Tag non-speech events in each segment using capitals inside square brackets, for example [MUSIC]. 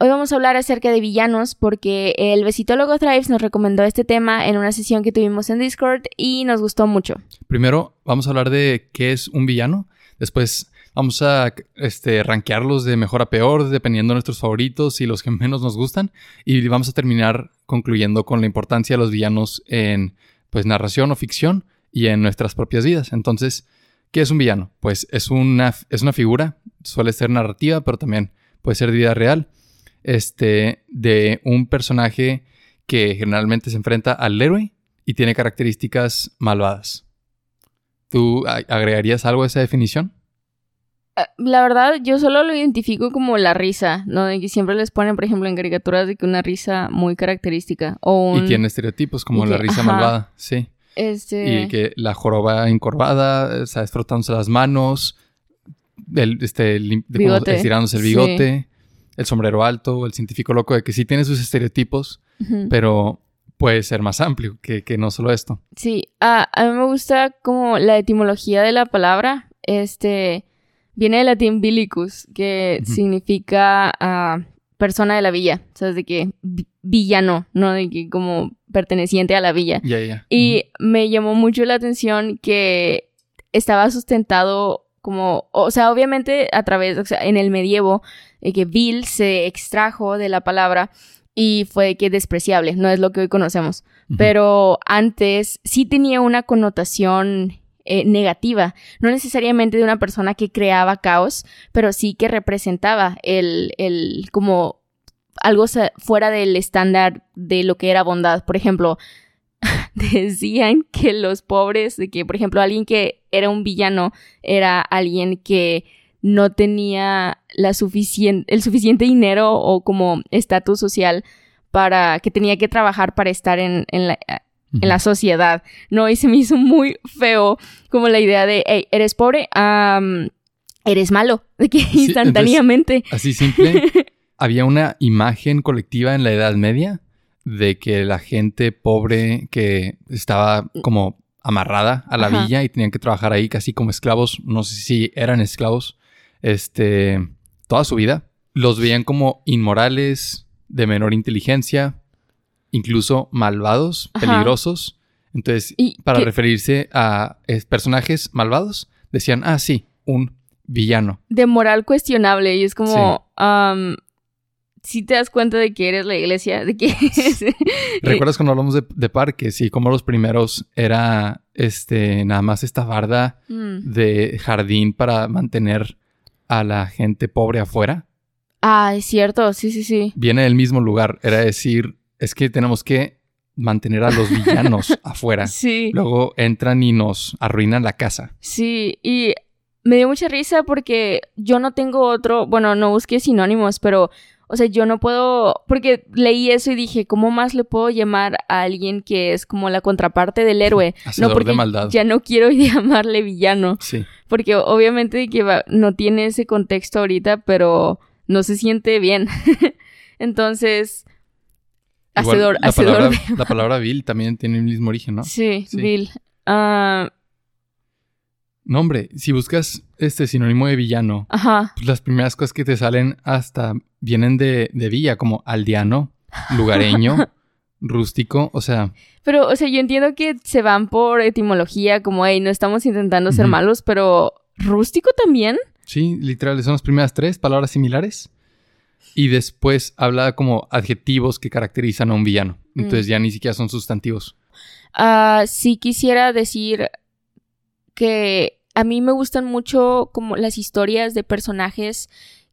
Hoy vamos a hablar acerca de villanos porque el besitólogo Thrives nos recomendó este tema en una sesión que tuvimos en Discord y nos gustó mucho. Primero vamos a hablar de qué es un villano. Después vamos a este, rankearlos de mejor a peor, dependiendo de nuestros favoritos y los que [LAUGHS] menos nos gustan. Y vamos a terminar concluyendo con la importancia de los villanos en pues, narración o ficción y en nuestras propias vidas. Entonces, ¿qué es un villano? Pues es una, es una figura, suele ser narrativa, pero también puede ser vida real este, de un personaje que generalmente se enfrenta al héroe y tiene características malvadas. ¿Tú agregarías algo a esa definición? Ah, la verdad, yo solo lo identifico como la risa, ¿no? De que siempre les ponen, por ejemplo, en caricaturas de que una risa muy característica. O Y tiene estereotipos como la risa malvada, sí. Este... Y que la joroba encorvada, ¿sabes? Frotándose las manos, el, este, estirándose el bigote el sombrero alto, el científico loco, de que sí tiene sus estereotipos, pero puede ser más amplio que, no solo esto. Sí, a mí me gusta como la etimología de la palabra, este, viene del latín bilicus, que significa ah, persona de la villa, o sea, de que villano, ¿no? De que como perteneciente a la villa. Y me llamó mucho la atención que estaba sustentado como, o sea, obviamente a través, o sea, en el medievo, que vil se extrajo de la palabra y fue que despreciable, no es lo que hoy conocemos. Pero antes sí tenía una connotación eh, negativa, no necesariamente de una persona que creaba caos, pero sí que representaba el, el como algo fuera del estándar de lo que era bondad. Por ejemplo, [LAUGHS] decían que los pobres, de que, por ejemplo, alguien que era un villano era alguien que no tenía la suficiente, el suficiente dinero o como estatus social para que tenía que trabajar para estar en, en, la, en, la, sociedad, ¿no? Y se me hizo muy feo como la idea de, hey, eres pobre, eres malo, de que instantáneamente. así simple. [LAUGHS] Había una imagen colectiva en la Edad Media de que la gente pobre que estaba como amarrada a la villa y tenían que trabajar ahí casi como esclavos, no sé si eran esclavos, este, toda su vida, los veían como inmorales, de menor inteligencia, incluso malvados, peligrosos. Entonces, para referirse a personajes malvados, decían, ah, sí, un villano. De moral cuestionable y es como, si te das cuenta de que eres la iglesia, de que... ¿Recuerdas cuando hablamos de, parques y como los primeros era este nada más esta barda mm. de jardín para mantener a la gente pobre afuera? Ah, es cierto, sí, sí, sí. Viene del mismo lugar, era decir, es que tenemos que mantener a los villanos [LAUGHS] afuera. Sí. Luego entran y nos arruinan la casa. Sí, y me dio mucha risa porque yo no tengo otro, bueno, no busqué sinónimos, pero o sea, yo no puedo, porque leí eso y dije, ¿cómo más le puedo llamar a alguien que es como la contraparte del héroe? [LAUGHS] no, porque de maldad. ya no quiero [LAUGHS] llamarle villano. Sí. Porque obviamente que no tiene ese contexto ahorita, pero no se siente bien. [LAUGHS] Entonces, hacedor, la Palabra, la palabra vil también tiene el mismo origen, ¿no? Sí, vil. Ah... No, hombre, si buscas este sinónimo de villano, pues las primeras cosas que te salen hasta vienen de, villa, como aldeano, lugareño, [LAUGHS] rústico, o sea. Pero, o sea, yo entiendo que se van por etimología, como, hey, no estamos intentando ser malos, pero rústico también. Sí, literal, son las primeras tres palabras similares. Y después habla como adjetivos que caracterizan a un villano. Entonces mm. ya ni siquiera son sustantivos. Ah, sí quisiera decir que a mí me gustan mucho como las historias de personajes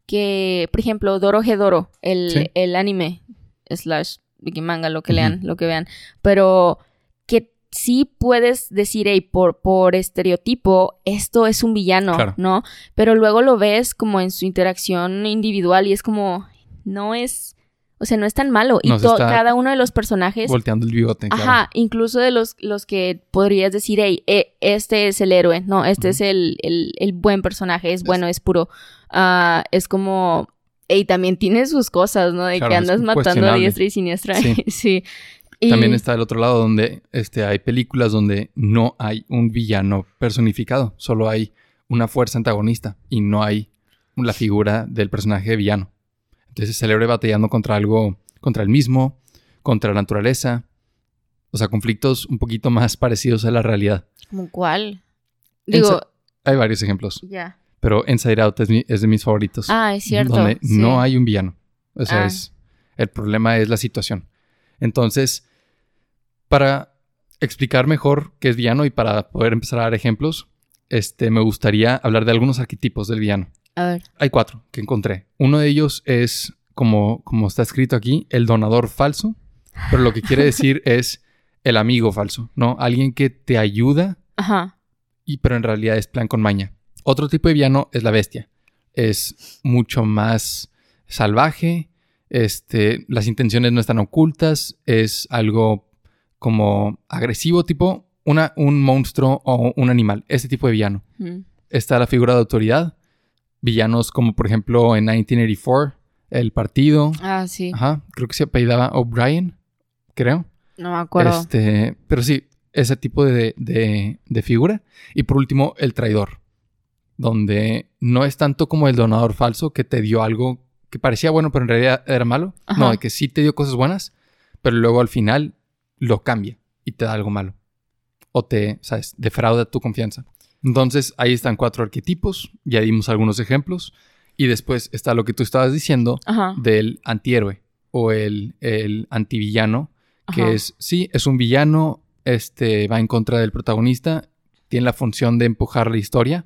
que, por ejemplo, Doro Hedoro, el, el anime, slash manga, lo que lean, lo que vean, pero que sí puedes decir, hey, por, por estereotipo, esto es un villano, ¿no? Pero luego lo ves como en su interacción individual y es como, no es O sea, no es tan malo. Y cada uno de los personajes Volteando el bigote. claro. Ajá, incluso de los, los que podrías decir, hey, eh, este es el héroe, no, este es el, el, el buen personaje, es bueno, es puro. Ah, es como, hey, también tiene sus cosas, ¿no? De Claro, que andas matando a diestra y siniestra. Sí. [LAUGHS] Sí. Y- También está el otro lado donde este, hay películas donde no hay un villano personificado, solo hay una fuerza antagonista y no hay la figura del personaje villano. Entonces el héroe batallando contra algo, contra el mismo, contra la naturaleza, o sea, conflictos un poquito más [LAUGHS] parecidos a la realidad. ¿Cómo cuál? Digo, Ensa- Hay varios ejemplos, ya. pero Inside Out es, mi- es de mis favoritos. Ah, es cierto. Donde sí. no hay un villano. O sea, Ah. es, el problema es la situación. Entonces, para explicar mejor qué es villano y para poder empezar a dar ejemplos, este, me gustaría hablar de algunos arquetipos del villano. A ver. Hay cuatro que encontré. Uno de ellos es, como, como está escrito aquí, el donador falso. Pero lo que quiere [LAUGHS] decir es el amigo falso, ¿no? Alguien que te ayuda Ajá. y pero en realidad es plan con maña. Otro tipo de villano es la bestia. Es mucho más salvaje, este, las intenciones no están ocultas, es algo como agresivo, tipo una, un monstruo o un animal, ese tipo de villano. Mm. Está la figura de autoridad, villanos como por ejemplo en 1984, El Partido, Ah, sí. ajá, creo que se apellidaba O'Brien, creo. No me acuerdo. Este, pero sí, ese tipo de, de- de figura. Y por último, el traidor. Donde no es tanto como el donador falso que te dio algo que parecía bueno, pero en realidad era malo. Ajá. No, que sí te dio cosas buenas, pero luego al final lo cambia y te da algo malo. O te, ¿sabes? Defrauda tu confianza. Entonces, ahí están cuatro arquetipos. Ya dimos algunos ejemplos. Y después está lo que tú estabas diciendo Ajá. del antihéroe o el, el antivillano que Ajá. es, sí, es un villano, este, va en contra del protagonista, tiene la función de empujar la historia,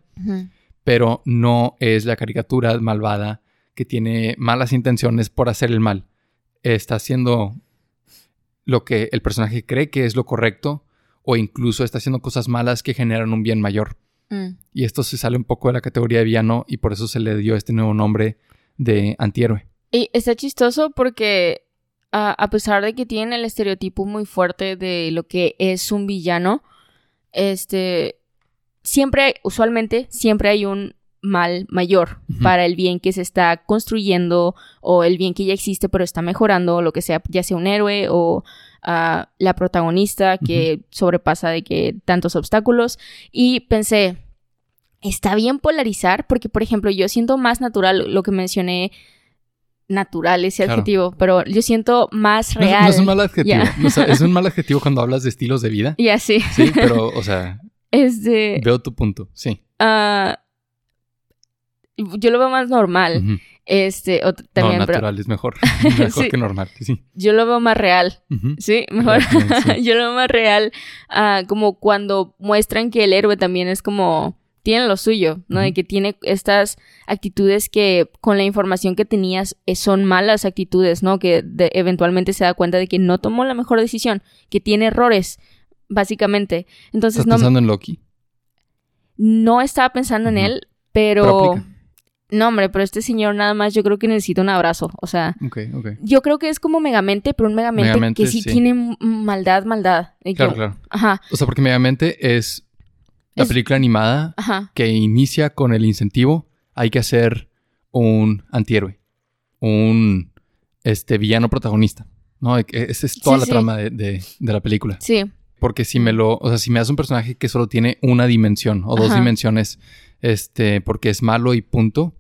pero no es la caricatura malvada que tiene malas intenciones por hacer el mal. Está haciendo lo que el personaje cree que es lo correcto o incluso está haciendo cosas malas que generan un bien mayor. Mm. Y esto se sale un poco de la categoría de villano y por eso se le dio este nuevo nombre de antihéroe. Y está chistoso porque a, a pesar de que tienen el estereotipo muy fuerte de lo que es un villano, este siempre, usualmente, siempre hay un mal mayor para el bien que se está construyendo o el bien que ya existe pero está mejorando o lo que sea, ya sea un héroe o ah, la protagonista que sobrepasa de que tantos obstáculos y pensé está bien polarizar porque por ejemplo yo siento más natural lo que mencioné natural ese Claro. adjetivo pero yo siento más real No, es un mal adjetivo. Ya. O sea, es un mal adjetivo cuando hablas de estilos de vida. y así Sí, pero, o sea, [LAUGHS] este veo tu punto. Sí. ah, yo lo veo más normal este o también no, pero natural es mejor. [LAUGHS] [LAUGHS] mejor Sí. que normal. Sí. yo lo veo más real. Sí, mejor. Sí. [LAUGHS] Yo lo veo más real, ah, como cuando muestran que el héroe también es como, tiene lo suyo, ¿no? De Ujú. que tiene estas actitudes que con la información que tenías eh, son malas actitudes, ¿no? Que de- eventualmente se da cuenta de que no tomó la mejor decisión, que tiene errores, básicamente. Entonces ¿Estás no, pensando en Loki? no estaba pensando en él, Pero pero... No, hombre, pero este señor nada más yo creo que necesita un abrazo, o sea... Ok, ok. Yo creo que es como Megamente, pero un Megamente, Megamente, que sí, sí. tiene maldad, maldad. Claro, claro. Ajá, O sea, porque Megamente es la Es- película animada ajá. que inicia con el incentivo. Hay que hacer un antihéroe. Un este, villano protagonista. ¿No? E- Esa es toda Sí, la sí. trama de, de- de la película. Sí, Porque si me lo, o sea, si me das un personaje que solo tiene una dimensión o dos Ajá. dimensiones, este, porque es malo y punto,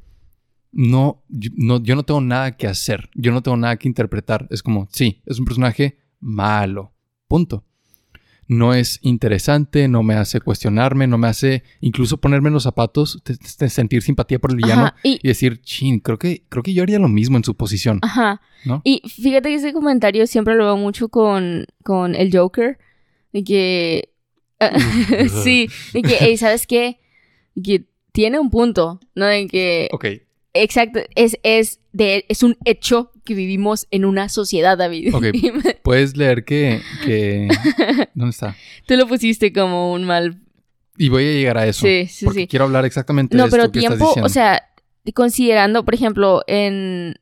no yo, no, yo no tengo nada que hacer. Yo no tengo nada que interpretar. Es como, sí, es un personaje malo. Punto. No es interesante, no me hace cuestionarme, no me hace incluso ponerme en los zapatos, te- te- sentir simpatía por el villano ajá. Y, y decir, chin, creo que, creo que yo haría lo mismo en su posición, ajá. ¿no? Y fíjate que ese comentario siempre lo veo mucho con, con el Joker. De que. [LAUGHS] sí, de que, "Ey, ¿sabes qué? De que tiene un punto, ¿no? De que. Ok, Exacto, es, es, de, es un hecho que vivimos en una sociedad, David. Ok. [LAUGHS] puedes leer que, que... [LAUGHS] ¿Dónde está? Tú lo pusiste como un mal. Y voy a llegar a eso. Sí, sí, porque sí. quiero hablar exactamente de No, esto pero que estás tiempo, diciendo. o sea, considerando, por ejemplo, en,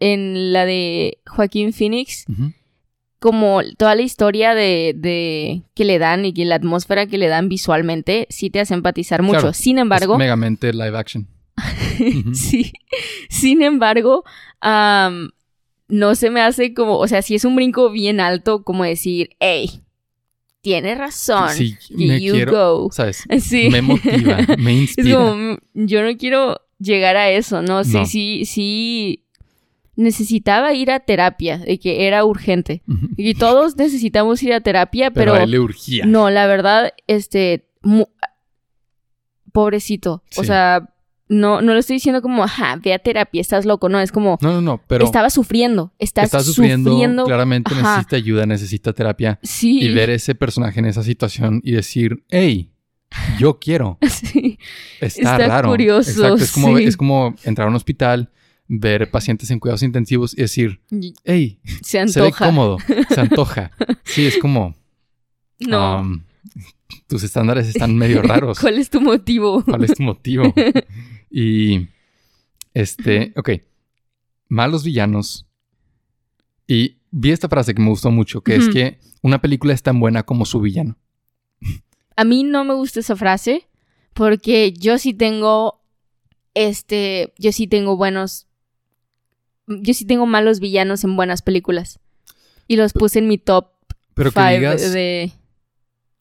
en la de Joaquín Phoenix, como toda la historia de, de que le dan y que la atmósfera que le dan visualmente, sí te hace empatizar mucho. Claro, Sin embargo, Es megamente live action. [LAUGHS] Sí. Sin embargo, no se me hace como, o sea, si es un brinco bien alto, como decir, hey, tienes razón. Sí, me you quiero, go. ¿sabes? [LAUGHS] Sí. Me motiva, me [LAUGHS] Es inspira. como, mm, yo no quiero llegar a eso, ¿no? Sí, No. sí, sí. Necesitaba ir a terapia, de que era urgente. Y todos necesitamos ir a terapia, Pero, pero, a él le urgía. no, la verdad, este, pobrecito. O sea, no, no lo estoy diciendo como, ajá, ve a terapia, estás loco, no, es como, No, no, no, pero estaba sufriendo, estás está sufriendo, sufriendo. claramente Ajá. necesita ayuda, necesita terapia. Sí. Y ver ese personaje en esa situación y decir, hey, yo quiero. [LAUGHS] Sí. Está, Está raro. curioso, Exacto, es como, sí. es como entrar a un hospital, ver pacientes en cuidados intensivos y decir, hey, Se se ve antoja. cómodo, se [LAUGHS] antoja. Sí, es como, No. um, tus estándares están medio raros. [LAUGHS] ¿Cuál es tu motivo? ¿Cuál es tu motivo? Y, este, ok, malos villanos. Y vi esta frase que me gustó mucho, que es que una película es tan buena como su villano. A mí no me gusta esa frase porque yo sí tengo, este, yo sí tengo buenos, yo sí tengo malos villanos en buenas películas. Y los puse en mi top Pero que 5 digas, de...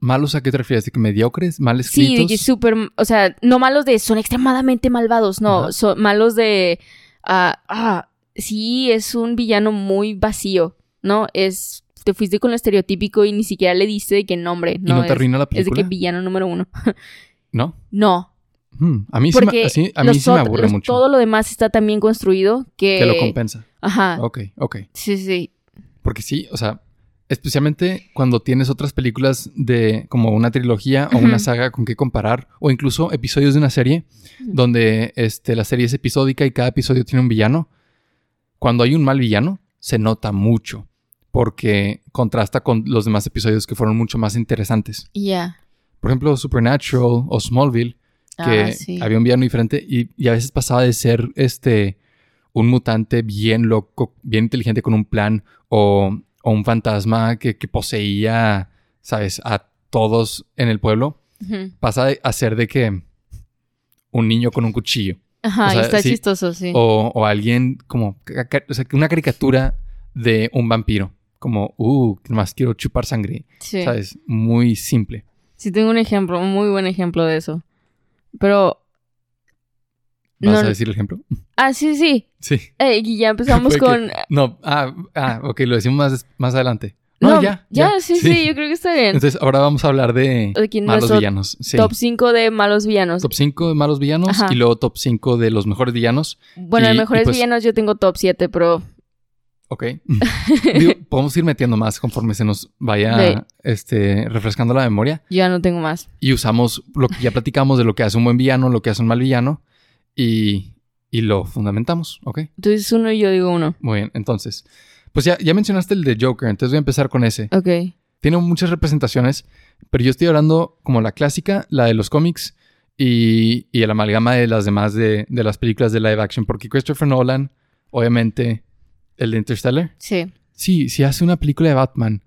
malos a qué te refieres, de que mediocres, mal Sí, de escritos. que súper, o sea, no malos de son extremadamente malvados, no, Ajá. son malos de, ah, ah, sí, es un villano muy vacío, ¿no? Es, te fuiste con lo estereotípico y ni siquiera le diste de qué nombre, y ¿no? no te es, arruina la es de película. que villano número uno. [LAUGHS] ¿No? No, Hmm, A mí sí me, así- a mí sí me aburre los- mucho. todo lo demás está tan bien construido que... Que lo compensa. Ajá, Ok, ok. sí, sí, Porque sí, o sea, especialmente cuando tienes otras películas de como una trilogía o una saga con que comparar, o incluso episodios de una serie, donde este, la serie es episódica y cada episodio tiene un villano. Cuando hay un mal villano, se nota mucho, porque contrasta con los demás episodios que fueron mucho más interesantes. ya. Por ejemplo, Supernatural o Smallville, que Ah, sí. había un villano diferente y, y a veces pasaba de ser este un mutante bien loco, bien inteligente con un plan o, o un fantasma que, que poseía, ¿sabes?, a todos en el pueblo, pasa a ser de que un niño con un cuchillo Ajá, O sea, está sí. chistoso, sí. o, o alguien como, o sea, una caricatura de un vampiro, como, uh, más quiero chupar sangre, sí. ¿sabes? Muy simple. Sí, tengo un ejemplo, un muy buen ejemplo de eso. Pero. ¿Vas No- a decir el ejemplo? Ah, sí, sí. Sí. Eh, y ya empezamos [LAUGHS] que- con. No, ah, ah, ok, lo decimos más, más adelante. No, ya, ya, ya, sí, sí. sí, yo creo que está bien. Entonces, ahora vamos a hablar de De malos villanos. Sí. Top 5 de malos villanos. Top 5 de malos villanos Ajá. y luego top 5 de los mejores villanos. bueno, de y- mejores pues- villanos yo tengo top 7, pero. Ok. [LAUGHS] Digo, podemos ir metiendo más conforme se nos vaya Sí. este, refrescando la memoria. Ya no tengo más. Y usamos lo que ya platicamos de lo que hace un buen villano, lo que hace un mal villano. Y, y lo fundamentamos. Ok. Entonces uno y yo digo uno. Muy bien. Entonces, pues ya, ya mencionaste el de Joker. Entonces voy a empezar con ese. Ok. Tiene muchas representaciones, pero yo estoy hablando como la clásica, la de los cómics y, y el amalgama de las demás de, de las películas de live action, porque Christopher Nolan, obviamente, el de Interstellar, Sí. sí, si hace una película de Batman,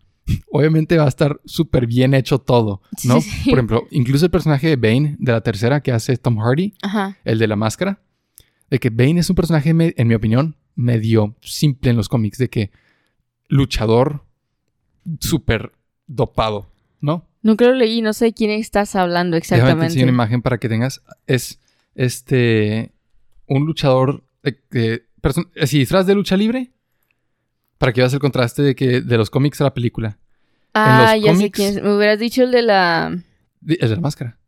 obviamente va a estar súper bien hecho todo, ¿no? Sí, sí. Por ejemplo, incluso el personaje de Bane, de la tercera, que hace Tom Hardy, Ajá. el de la máscara, de que Bane es un personaje, en mi opinión, medio simple en los cómics, de que luchador súper dopado, ¿no? Nunca lo leí, no sé de quién estás hablando Déjame te exactamente. enseño una imagen para que tengas. Es este un luchador de- person- así disfraz de lucha libre para que veas el contraste de que de los cómics a la película. ah, ya sé quién es. Me hubieras dicho el de la. El de la máscara.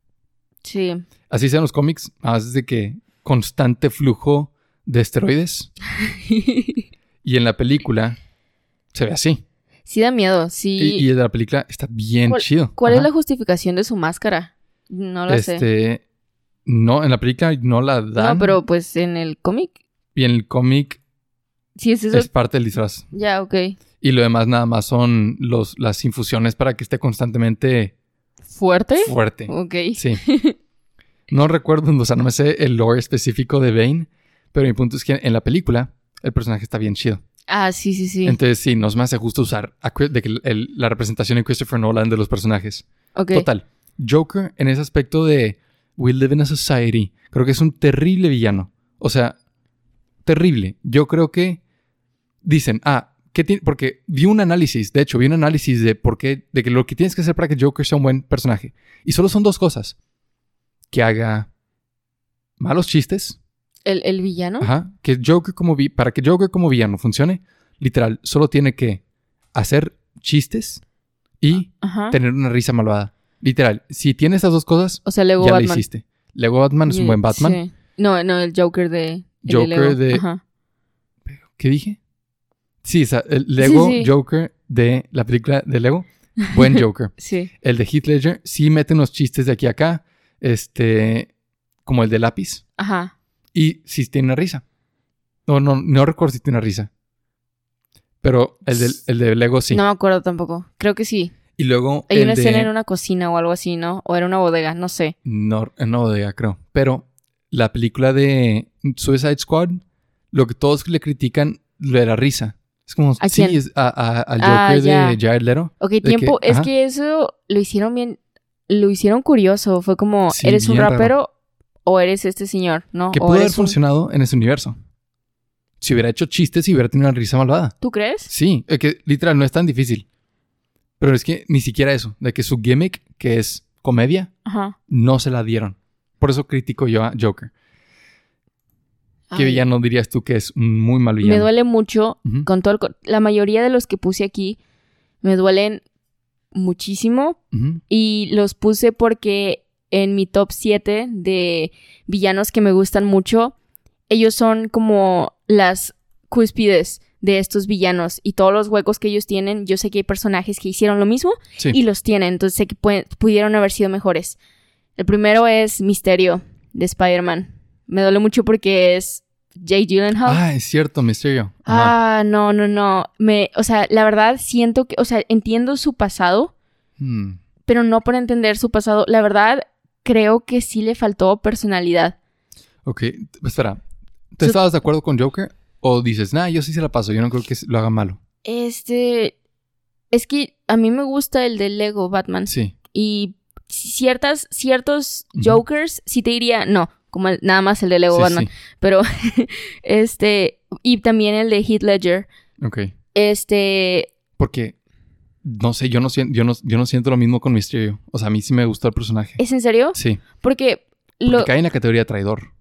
Sí. Así sean los cómics, más es de que constante flujo de esteroides [LAUGHS] y en la película se ve así. sí da miedo, sí. Y, y el de la película está bien ¿Cuál- chido. ¿Cuál es la justificación de su máscara? No la sé. este no en la película no la dan. No, pero pues en el cómic. y en el cómic Sí, es eso. es parte del disfraz. Ya, ok. Y lo demás nada más son los, las infusiones para que esté constantemente ¿Fuerte? fuerte. Ok. Sí. [LAUGHS] No recuerdo, o sea, no me sé el lore específico de Bane, pero mi punto es que en la película, el personaje está bien chido. Ah, sí, sí, sí. Entonces sí, nos me hace justo usar a de que el- el- la representación en Christopher Nolan de los personajes. ok. Total. Joker en ese aspecto de We live in a society, creo que es un terrible villano. O sea, terrible. Yo creo que dicen, ah, ¿qué tiene? Porque vi un análisis, de hecho, vi un análisis de por qué, de que lo que tienes que hacer para que Joker sea un buen personaje. Y solo son dos cosas. Que haga malos chistes. ¿El, el villano? Ajá. Que Joker como vi para que Joker como villano funcione, literal, solo tiene que hacer chistes y Ajá. tener una risa malvada. Literal, si tiene esas dos cosas, O sea, Lego ya la Batman. hiciste. Lego Batman es un buen Batman. Sí. No, no, el Joker de. el de Joker Lego. de- Ajá. ¿Qué dije? Sí, o sea, el Lego Sí, sí. Joker de la película de Lego. Buen [LAUGHS] Joker. Sí. el de Heath Ledger sí mete unos chistes de aquí a acá. Este. Como el de lápiz. Ajá. Y sí tiene una risa. No, no, no recuerdo si tiene una risa. Pero el de, el de Lego sí. No me acuerdo tampoco. Creo que sí. Y luego. Hay una de- escena en una cocina o algo así, ¿no? O era una bodega, no sé. No, no de creo. Pero la película de Suicide Squad, lo que todos le critican, lo de la risa. Es como, ¿A sí, quién? es a- a- al Ah, Joker de Jared Leto. Ok, que- tiempo. es ajá. que eso lo hicieron bien. Lo hicieron curioso. Fue como, Sí, ¿eres un raro. rapero o eres este señor? ¿No? Que pudo haber un- funcionado en ese universo. Si hubiera hecho chistes y hubiera tenido una risa malvada. ¿Tú crees? Sí, es que literal no es tan difícil. Pero es que ni siquiera eso, de que su gimmick, que es comedia, Ajá. no se la dieron. Por eso critico yo a Joker. ¿Qué Ay, villano dirías tú que es un muy mal villano? Me duele mucho con todo el La mayoría de los que puse aquí me duelen muchísimo. Y los puse porque en mi top 7 de villanos que me gustan mucho, ellos son como las cúspides de estos villanos y todos los huecos que ellos tienen, yo sé que hay personajes que hicieron lo mismo Sí. y los tienen, entonces sé que pudieron haber sido mejores. El primero es Misterio de Spider-Man. Me duele mucho porque es Jay Gyllenhaal. Ah, es cierto, Misterio. Ajá. Ah, no, no, no. Me, o sea, la verdad siento que, o sea, entiendo su pasado, Hmm. pero no por entender su pasado. La verdad, creo que sí le faltó personalidad. Ok, espera. ¿Tú Su- estabas de acuerdo con Joker? ¿O dices, nah, yo sí se la paso, yo no creo que lo haga malo? Este. Es que a mí me gusta el de Lego Batman. Sí. Y ciertas, ciertos. Jokers sí te diría, no, como el- nada más el de Lego sí, Batman. Pero, [LAUGHS] este. Y también el de Heath Ledger. Ok. Este. Porque, no sé, yo no, siento, yo, no, yo no siento lo mismo con Misterio. O sea, a mí sí me gustó el personaje. ¿Es en serio? Sí. Porque. Porque Lo, cae en la categoría de traidor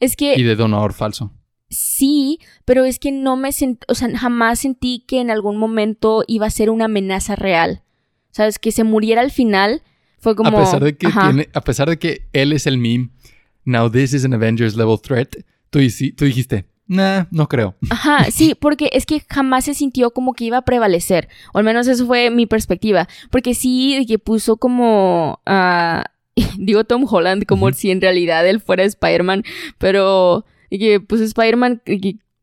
es que y de donador falso. Sí, pero es que no me sentí, o sea, jamás sentí que en algún momento iba a ser una amenaza real. ¿Sabes? Que se muriera al final fue como... a pesar de que tiene, a pesar de que él es el meme, now this is an Avengers level threat, tú, tú dijiste, nah, no creo. Ajá, sí, porque es que jamás se sintió como que iba a prevalecer. O al menos eso fue mi perspectiva. Porque sí, que puso como... ah, [LAUGHS] digo Tom Holland como Ujú. si en realidad él fuera Spider-Man, pero que puso Spider-Man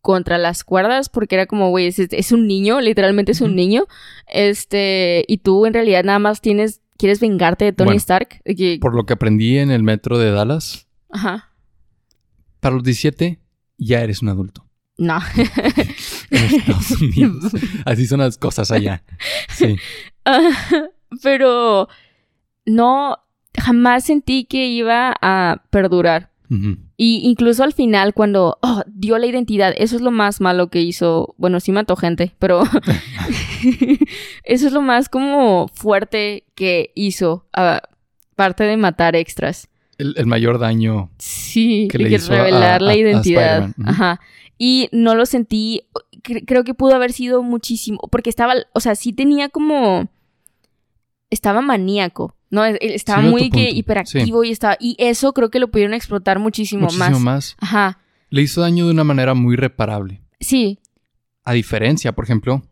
contra las cuerdas porque era como, güey, es, es un niño, literalmente es un niño. Este, y tú en realidad nada más tienes, quieres vengarte de Tony Bueno, Stark. que- Por lo que aprendí en el metro de Dallas, Ajá. para los 17 ya eres un adulto. No. [LAUGHS] En Estados Unidos. [LAUGHS] Así son las cosas allá. Sí. Ah, [LAUGHS] Pero no, jamás sentí que iba a perdurar. Y incluso al final, cuando oh, dio la identidad, eso es lo más malo que hizo. Bueno, sí mató gente, pero eso es lo más como fuerte que hizo, aparte de matar extras. El, el mayor daño. Sí, Que le que hizo revelar a- la a identidad. Ajá. Y no lo sentí, cre- creo que pudo haber sido muchísimo, porque estaba, o sea, sí tenía como, estaba maníaco, ¿no? Él Estaba Sí, veo muy que hiperactivo y estaba, y eso creo que lo pudieron explotar muchísimo, muchísimo más. más. Ajá. Le hizo daño de una manera muy reparable. Sí, A diferencia, por ejemplo,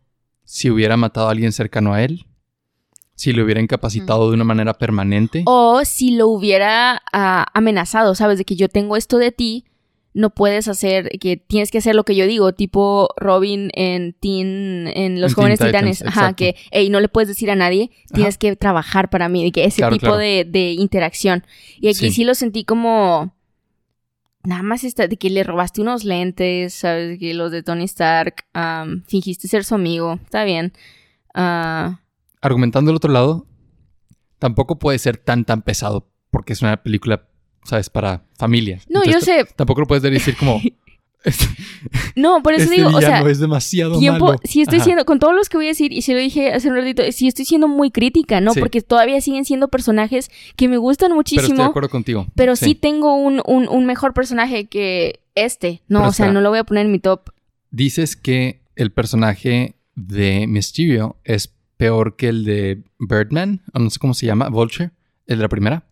si hubiera matado a alguien cercano a él, si lo hubiera incapacitado de una manera permanente. O si lo hubiera ah, amenazado, ¿sabes? De que yo tengo esto de ti, no puedes hacer, que tienes que hacer lo que yo digo, tipo Robin en Teen, en Los En Jóvenes Teen Titanes. Titans, Ajá, que, hey, no le puedes decir a nadie, tienes que trabajar para mí, de que ese Claro, tipo claro. De, de interacción. Y aquí Sí. sí. lo sentí como, nada más está de que le robaste unos lentes, sabes, que los de Tony Stark, am, fingiste ser su amigo, está bien. Ah, Argumentando el otro lado, tampoco puede ser tan, tan pesado porque es una película, ¿sabes? Para familias. no, Entonces, yo sé, Tampoco lo puedes decir como, este, [LAUGHS] [LAUGHS] no, por eso este digo, o sea, es demasiado tiempo, malo. si estoy Ajá. siendo, con todos los que voy a decir, y se lo dije hace un ratito, si estoy siendo muy crítica, ¿no? Sí. Porque todavía siguen siendo personajes que me gustan Pero estoy de muchísimo, acuerdo contigo. pero sí, tengo un, un, un mejor personaje que este. No, Pero o sea, no lo voy a poner en mi top. Dices que el personaje de Mysterio es peor que el de Birdman, o no sé cómo se llama, Vulture, el de la primera.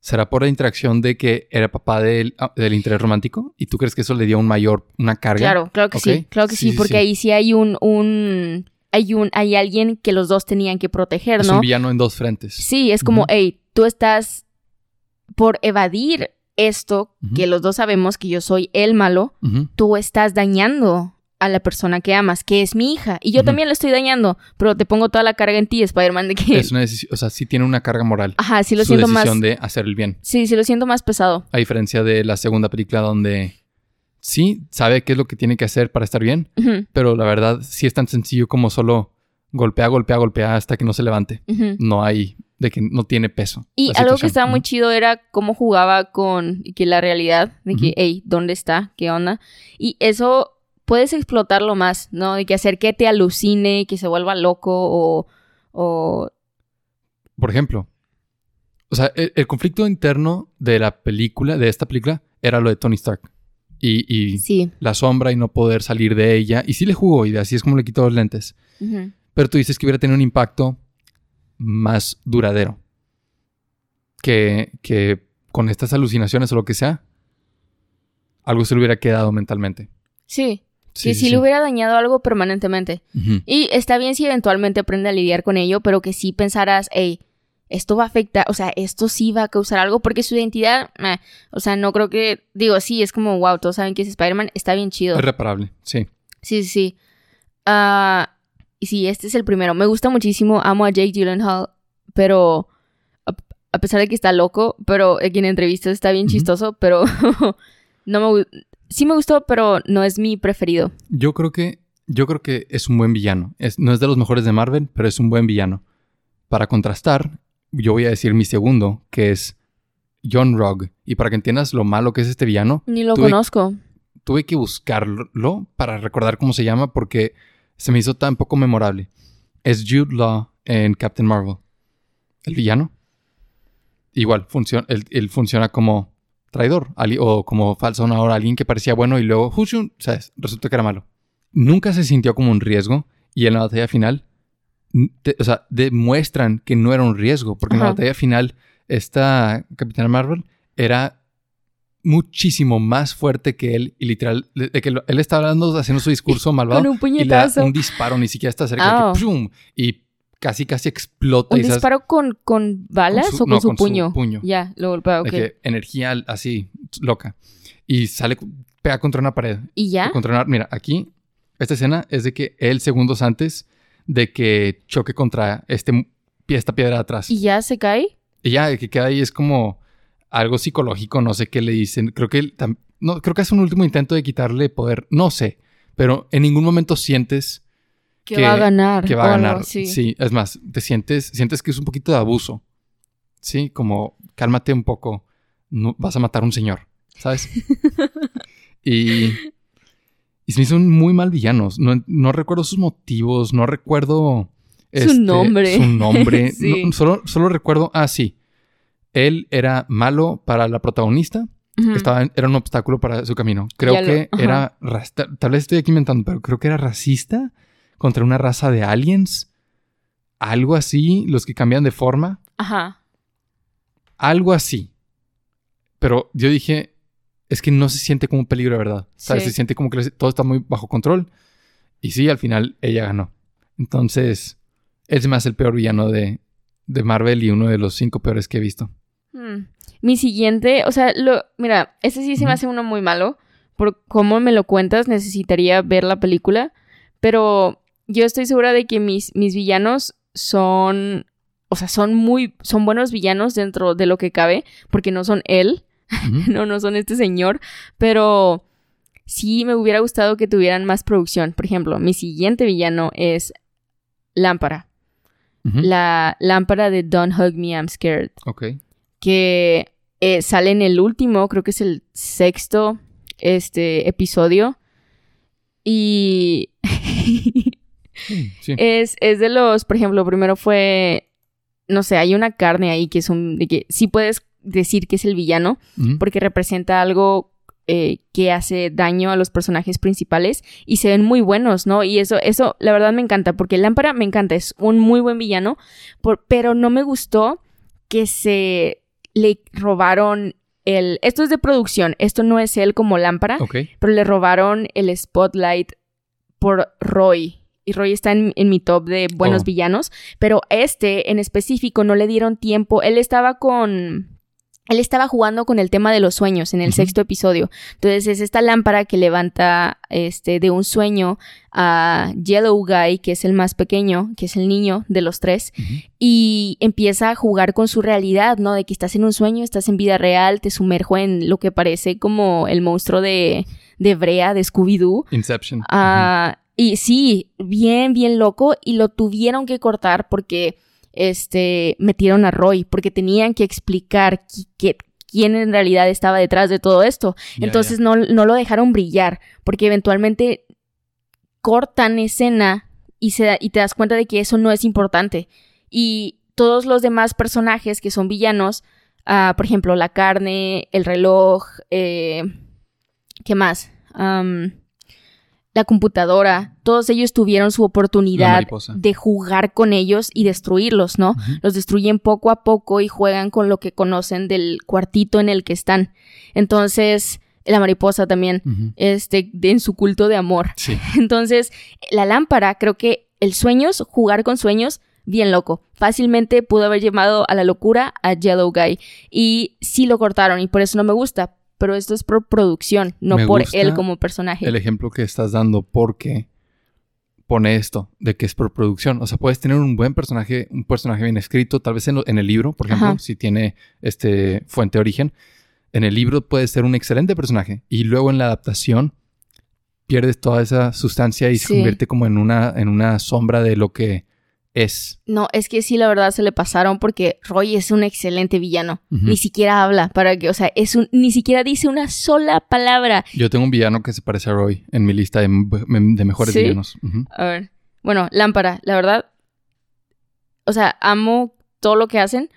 ¿Será por la interacción de que era papá del, ah, del interés romántico? ¿Y tú crees que eso le dio un mayor, una carga? Claro, claro que sí, claro que Sí, porque sí. ahí sí hay un, un, hay un, hay alguien que los dos tenían que proteger, Es ¿no? un villano en dos frentes. Sí, es como, hey, tú estás por evadir esto, que los dos sabemos que yo soy el malo, tú estás dañando a la persona que amas, que es mi hija, y yo también la estoy dañando, pero te pongo toda la carga en ti, Spider-Man, de que, Es una decisión, o sea, sí tiene una carga moral. ajá, sí lo su siento más, decisión de hacer el bien. sí, sí lo siento más pesado. A diferencia de la segunda película donde sí sabe qué es lo que tiene que hacer para estar bien, pero la verdad sí es tan sencillo como solo golpea, golpea, golpea hasta que no se levante. No hay, de que no tiene peso. Y algo que estaba muy chido era cómo jugaba con que la realidad, de que, hey, ¿dónde está? ¿Qué onda? Y eso puedes explotarlo más, ¿no? De que hacer que te alucine, que se vuelva loco o... o Por ejemplo, o sea, el, el conflicto interno de la película, de esta película, era lo de Tony Stark. Y, y sí. la sombra y no poder salir de ella. Y sí le jugó y así es como le quitó los lentes. Pero tú dices que hubiera tenido un impacto más duradero. Que, que con estas alucinaciones o lo que sea, algo se le hubiera quedado mentalmente. Sí, Sí, que sí, le hubiera dañado algo permanentemente. Y está bien si eventualmente aprende a lidiar con ello, pero que sí pensaras, hey, esto va a afectar, o sea, esto sí va a causar algo, porque su identidad, o sea, no creo que, digo, sí, es como, wow, todos saben que es Spider-Man, está bien chido. Es reparable, sí. Sí, sí, sí. Ah, y sí, este es el primero. Me gusta muchísimo, amo a Jake Gyllenhaal, pero a, a pesar de que está loco, pero en entrevistas está bien chistoso, pero [LAUGHS] no me gu- sí me gustó, pero no es mi preferido. Yo creo que, yo creo que es un buen villano. Es, no es de los mejores de Marvel, pero es un buen villano. Para contrastar, yo voy a decir mi segundo, que es John Rogue. Y para que entiendas lo malo que es este villano, Ni lo Tuve- conozco. tuve que buscarlo para recordar cómo se llama porque se me hizo tan poco memorable. Es Jude Law en Captain Marvel. El villano. Igual, funciona, él, él funciona como traidor o como falso honor alguien que parecía bueno y luego, ¡jushun! ¿sabes? Resulta que era malo. Nunca se sintió como un riesgo y en la batalla final, te- o sea, demuestran que no era un riesgo porque en la batalla final esta Capitana Marvel era muchísimo más fuerte que él y literal, de de que lo- él estaba hablando, haciendo su discurso [LAUGHS] malvado Con un y le da puñetazo. un disparo, ni siquiera está cerca, Au. que ¡pum! y casi casi explota. ¿Un y disparo con, con balas Con su- o con no, su con su puño? puño. Ya, lo golpea, ok. de que energía así, loca. Y sale, pega contra una pared. ¿Y ya? Contra una- mira, aquí, esta escena es de que él segundos antes de que choque contra este, esta piedra de atrás. ¿Y ya se cae? Y ya, que queda ahí es como algo psicológico, no sé qué le dicen. Creo que él tam- no, creo que es un último intento de quitarle poder, no sé, pero en ningún momento sientes Que, Que- va a ganar. que va a ganar. Sí, es más, te sientes, sientes que es un poquito de abuso. Sí, como cálmate un poco, no, vas a matar a un señor, ¿sabes? [LAUGHS] y, y se me hizo un muy mal villanos. No, no recuerdo sus motivos, no recuerdo este, Su nombre. Su nombre. [LAUGHS] Sí. No, solo, solo recuerdo, ah, sí. Él era malo para la protagonista. Estaba, era un obstáculo para su camino. Creo Ya lo- que ajá. era. Tal vez estoy aquí inventando, pero creo que era racista contra una raza de aliens. Algo así, los que cambian de forma. Ajá. Algo así. Pero yo dije, es que no se siente como un peligro de verdad. ¿Sabes? Sí. Se siente como que todo está muy bajo control. Y sí, al final ella ganó. Entonces, es más el peor villano de, de Marvel y uno de los cinco peores que he visto. Hmm. Mi siguiente, o sea, lo, mira, este sí se me hace uno muy malo. Por cómo me lo cuentas, necesitaría ver la película. Pero yo estoy segura de que mis, mis villanos son. O sea, son muy. Son buenos villanos dentro de lo que cabe. Porque no son él. [LAUGHS] No, no son este señor, pero sí me hubiera gustado que tuvieran más producción. Por ejemplo, mi siguiente villano es Lámpara, la lámpara de Don't Hug Me, I'm Scared, Ok. que eh, sale en el último, creo que es el sexto este, episodio. Y [LAUGHS] Sí. es, es de los, por ejemplo, primero fue, no sé, hay una carne ahí que es un, de que sí puedes decir que es el villano, Ujú. porque representa algo eh, que hace daño a los personajes principales y se ven muy buenos, ¿no? Y eso, eso, la verdad me encanta, porque Lámpara me encanta, es un muy buen villano, por- pero no me gustó que se le robaron el... Esto es de producción, esto no es él como Lámpara, pero le robaron el spotlight por Roy. Y Roy está en, en mi top de buenos Oh. villanos. Pero este en específico no le dieron tiempo. Él estaba con. Él estaba jugando con el tema de los sueños en el sexto episodio. Entonces es esta lámpara que levanta este, de un sueño a Yellow Guy, que es el más pequeño, que es el niño de los tres, y empieza a jugar con su realidad, ¿no? De que estás en un sueño, estás en vida real, te sumerjo en lo que parece como el monstruo de, de Brea, de Scooby-Doo. Inception. Ah, y sí, bien, bien loco. Y lo tuvieron que cortar porque este, metieron a Roy, porque tenían que explicar que- quién en realidad estaba detrás de todo esto. Entonces. No, no lo dejaron brillar, porque eventualmente cortan escena y, se, da- y te das cuenta de que eso no es importante. Y todos los demás personajes que son villanos, ah, por ejemplo, la carne, el reloj, eh, ¿qué más? La computadora, todos ellos tuvieron su oportunidad de jugar con ellos y destruirlos, ¿no? Los destruyen poco a poco y juegan con lo que conocen del cuartito en el que están. Entonces, la mariposa también, este, de- en su culto de amor. Sí. [LAUGHS] Entonces, la lámpara, creo que el sueños, jugar con sueños, bien loco. Fácilmente pudo haber llamado a la locura a Yellow Guy. Y sí lo cortaron y por eso no me gusta. Pero esto es por producción, no Me por él como personaje. El ejemplo que estás dando porque pone esto de que es por producción. O sea, puedes tener un buen personaje, un personaje bien escrito, tal vez en, lo- en el libro, por ejemplo, Ajá. si tiene este fuente de origen. En el libro puede ser un excelente personaje y luego en la adaptación pierdes toda esa sustancia y se convierte como en una, en una sombra de lo que es. No, es que sí, la verdad se le pasaron porque Roy es un excelente villano. Ni siquiera habla para que, o sea, es un, ni siquiera dice una sola palabra. Yo tengo un villano que se parece a Roy en mi lista de, de mejores ¿Sí? villanos. A ver. Bueno, Lámpara, la verdad. O sea, amo todo lo que hacen,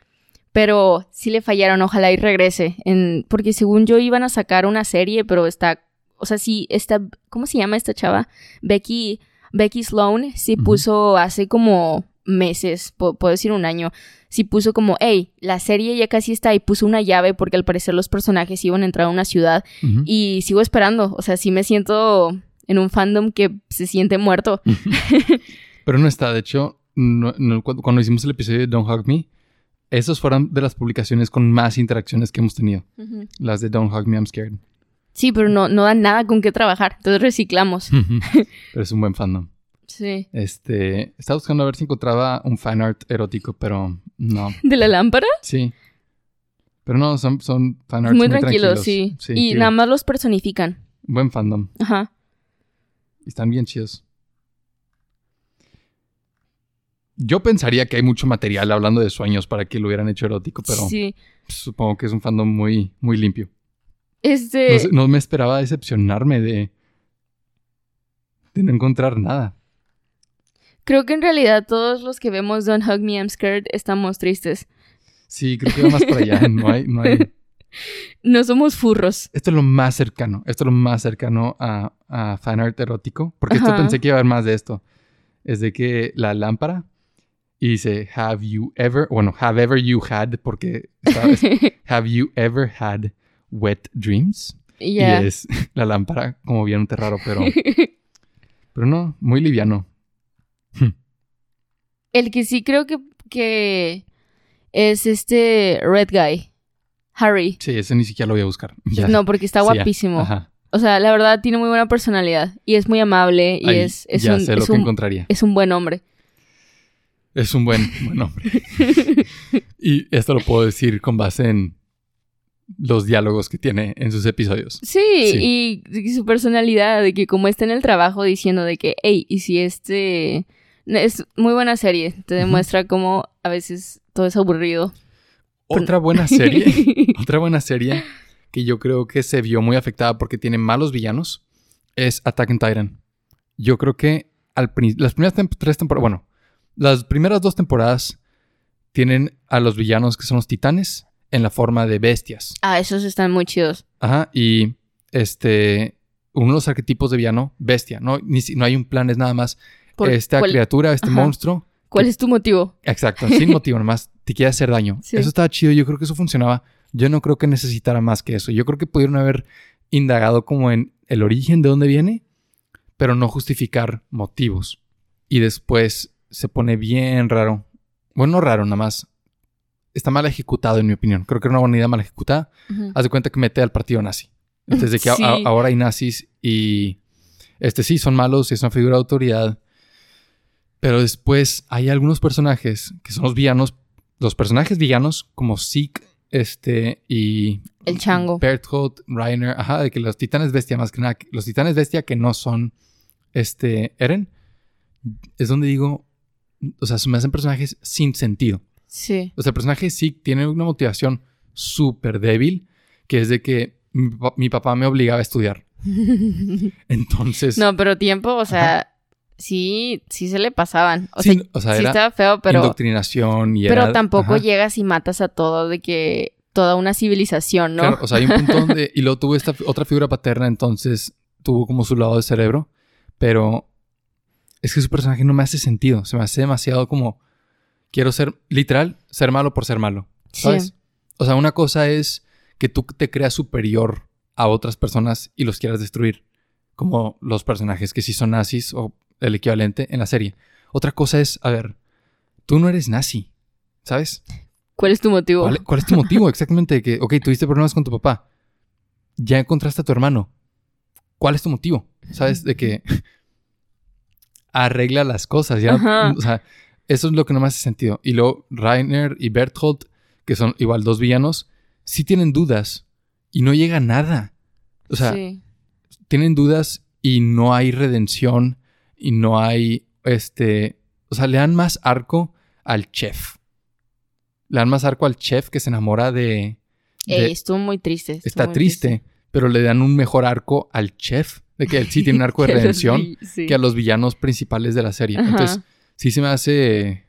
pero sí le fallaron. Ojalá y regrese. En, porque según yo iban a sacar una serie, pero está. O sea, sí, está. ¿Cómo se llama esta chava? Becky. Becky Sloan sí puso hace como meses, pu- puedo decir un año, sí puso como, hey, la serie ya casi está y puso una llave porque al parecer los personajes iban a entrar a una ciudad y sigo esperando, o sea, sí me siento en un fandom que se siente muerto. Pero no está, de hecho, no- no- cu- cuando hicimos el episodio de Don't Hug Me, esos fueron de las publicaciones con más interacciones que hemos tenido. Las de Don't Hug Me, I'm Scared. Sí, pero no, no dan nada con qué trabajar, entonces reciclamos. pero [LAUGHS] es un buen fandom. Sí. Este, estaba buscando a ver si encontraba un fanart erótico, pero no. [LAUGHS] ¿De la lámpara? Sí. Pero no, son, son fanarts muy muy, tranquilos, sí. y nada más los personifican. Buen fandom. Ajá. Y están bien chidos. Yo pensaría que hay mucho material hablando de sueños para que lo hubieran hecho erótico, pero Sí. supongo que es un fandom muy, muy limpio. Este. No, me esperaba decepcionarme de, de no encontrar nada. Creo que en realidad todos los que vemos Don't Hug Me, I'm Scared estamos tristes. Sí, creo que va más para allá. No hay, no hay. [LAUGHS] No somos furros. Esto es lo más cercano. Esto es lo más cercano a, a fanart erótico. Porque esto pensé que iba a haber más de esto. Es de que la lámpara y dice, have you ever, bueno, have ever you had, porque ¿sabes? [LAUGHS] have you ever had wet dreams? Y es [LAUGHS] la lámpara, como bien raro, pero, [LAUGHS] pero no, muy liviano. El que sí creo que, que es este Red Guy. Harry. Sí, ese ni siquiera lo voy a buscar. [LAUGHS] Ya. No, porque está Sí, guapísimo. Ajá. O sea, la verdad tiene muy buena personalidad. Y es muy amable. Y Ahí es, es, ya un, sé lo es, que un, encontraría. es un buen hombre. Es un buen, buen hombre. y esto lo puedo decir con base en los diálogos que tiene en sus episodios. Sí, Y, y, su personalidad, de que como está en el trabajo diciendo de que, hey, y si este... Es muy buena serie, te demuestra cómo a veces todo es aburrido. Otra buena [LAUGHS] serie, otra buena serie que yo creo que se vio muy afectada porque tiene malos villanos es Attack on Titan. Yo creo que al las primeras tres temporadas, bueno, las primeras dos temporadas tienen a los villanos que son los titanes en la forma de bestias. Ah, esos están muy chidos. Ajá, y este, uno de los arquetipos de villano, bestia, no, Ni, no hay un plan, es nada más esta criatura, este monstruo. ¿Cuál es tu motivo? Exacto, sin motivo, nomás te quiere hacer daño. [LAUGHS] Eso estaba chido, yo creo que eso funcionaba. Yo no creo que necesitara más que eso. Yo creo que pudieron haber indagado como en el origen de dónde viene, pero no justificar motivos. Y después se pone bien raro. Bueno, no raro, nada más. Está mal ejecutado, en mi opinión. Creo que era una buena idea mal ejecutada. Haz de cuenta que mete al partido nazi. Desde que ahora hay nazis y este sí son malos, es una figura de autoridad. Pero después hay algunos personajes que son los villanos, los personajes villanos como Zeke este, y. El chango. Berthold, Reiner, ajá, de que los titanes bestia, más que nada, los titanes bestia que no son. Este, Eren, es donde digo. O sea, se me hacen personajes sin sentido. Sí. O sea, el personaje sí tiene una motivación súper débil, que es de que mi, papá me obligaba a estudiar. [LAUGHS] Entonces. No, pero tiempo, o sea. Sí, sí se le pasaban. O, sea, o sea, sí estaba feo, pero. Indoctrinación y Pero tampoco llegas y matas a todo de que. Toda una civilización, ¿no? Claro, o sea, hay un [LAUGHS] punto donde. y luego tuvo esta otra figura paterna, entonces tuvo como su lado de cerebro. Pero. Es que su personaje no me hace sentido. Se me hace demasiado como. Quiero ser. Literal, ser malo por ser malo. ¿Sabes? O sea, una cosa es que tú te creas superior a otras personas y los quieras destruir. Como los personajes que sí son nazis o el equivalente en la serie. Otra cosa es, a ver, tú no eres nazi, ¿sabes? ¿Cuál es tu motivo? ¿Cuál, es tu motivo [LAUGHS] exactamente? Que, ok, tuviste problemas con tu papá. Ya encontraste a tu hermano. ¿Cuál es tu motivo? ¿Sabes? De que [LAUGHS] arregla las cosas. Ya, o sea, eso es lo que no me hace sentido. Y luego Rainer y Berthold, que son igual dos villanos, sí tienen dudas y no llega nada. O sea, tienen dudas y no hay redención y no hay, este, o sea, le dan más arco al chef. Le dan más arco al chef que se enamora de... estuvo muy triste. está triste, pero le dan un mejor arco al chef, de que él sí tiene un [LAUGHS] arco de redención que a los villanos principales de la serie. Entonces, sí se me hace,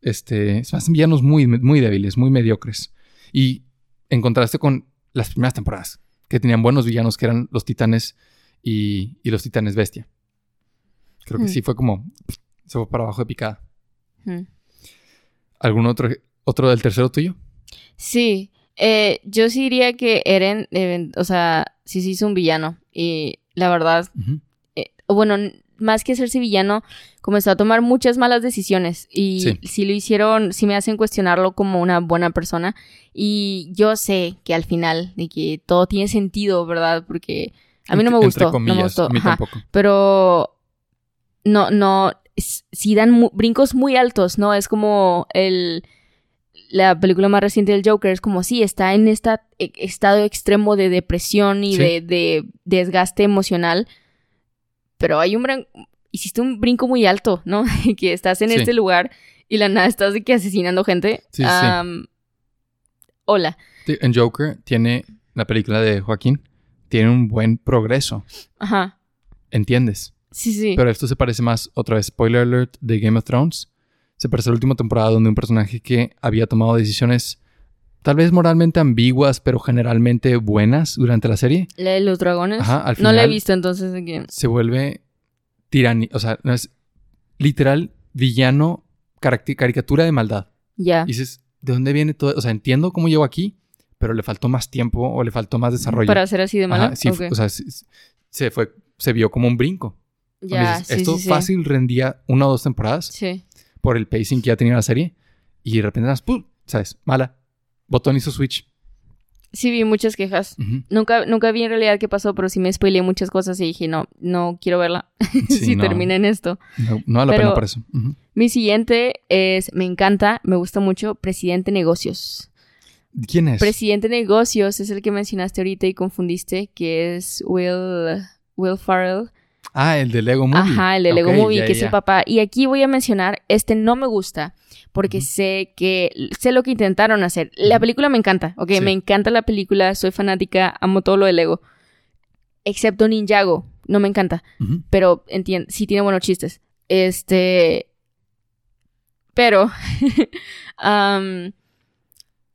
este, se me hacen villanos muy, muy débiles, muy mediocres. Y en contraste con las primeras temporadas, que tenían buenos villanos que eran los titanes y, y los titanes bestia. Creo que hmm. sí fue como. Se fue para abajo de picada. Hmm. ¿Algún otro, otro del tercero tuyo? Sí. Eh, yo sí diría que Eren, o sea, sí se hizo un villano. Y la verdad, eh, bueno, más que hacerse villano, comenzó a tomar muchas malas decisiones. Y sí. lo hicieron, sí me hacen cuestionarlo como una buena persona. Y yo sé que al final, de que todo tiene sentido, ¿verdad? Porque a mí no me gustó. no me gustó. A mí tampoco. Pero no, no, si dan brincos muy altos, ¿no? Es como el la película más reciente del Joker es como si está en este estado extremo de depresión y de, desgaste emocional, pero hay un hiciste un brinco muy alto, ¿no? [LAUGHS] que estás en este lugar y la nada estás de que asesinando gente. Sí, hola. En Joker tiene la película de Joaquín tiene un buen progreso. Ajá. ¿Entiendes? Sí, sí. Pero esto se parece más, otra vez, spoiler alert, de Game of Thrones. Se parece a la última temporada donde un personaje que había tomado decisiones tal vez moralmente ambiguas, pero generalmente buenas durante la serie. ¿La de los dragones? Ajá, al final. No la he visto entonces. ¿de Se vuelve tiranía, o sea, no es literal villano, caricatura de maldad. Ya. Y dices, ¿de dónde viene todo? O sea, entiendo cómo llegó aquí, pero le faltó más tiempo o le faltó más desarrollo. Para ser así de malo. sí, o sea, se, fue, se vio como un brinco. Ya, esto fácil rendía una o dos temporadas. Sí. Por el pacing que ya tenía la serie. Y de repente, ¡pum! ¿sabes? Mala. Botón hizo switch. Sí, vi muchas quejas. nunca, nunca vi en realidad qué pasó, pero sí me spoileé muchas cosas y dije, no, no quiero verla. [LAUGHS] si termina en esto. No, no vale la pena por eso. Mi siguiente es, me encanta, me gusta mucho, Presidente Negocios. ¿Quién es? Presidente de negocios es el que mencionaste ahorita y confundiste, que es Will, Will Farrell. ah, el de Lego Movie. Ajá, el de Lego Movie, ya, que es el papá. Y aquí voy a mencionar, este no me gusta, porque sé que, sé lo que intentaron hacer. La película me encanta, ok, Sí. me encanta la película, soy fanática, amo todo lo de Lego. Excepto Ninjago, no me encanta, pero entiendo, sí tiene buenos chistes. Este... Pero... [LAUGHS]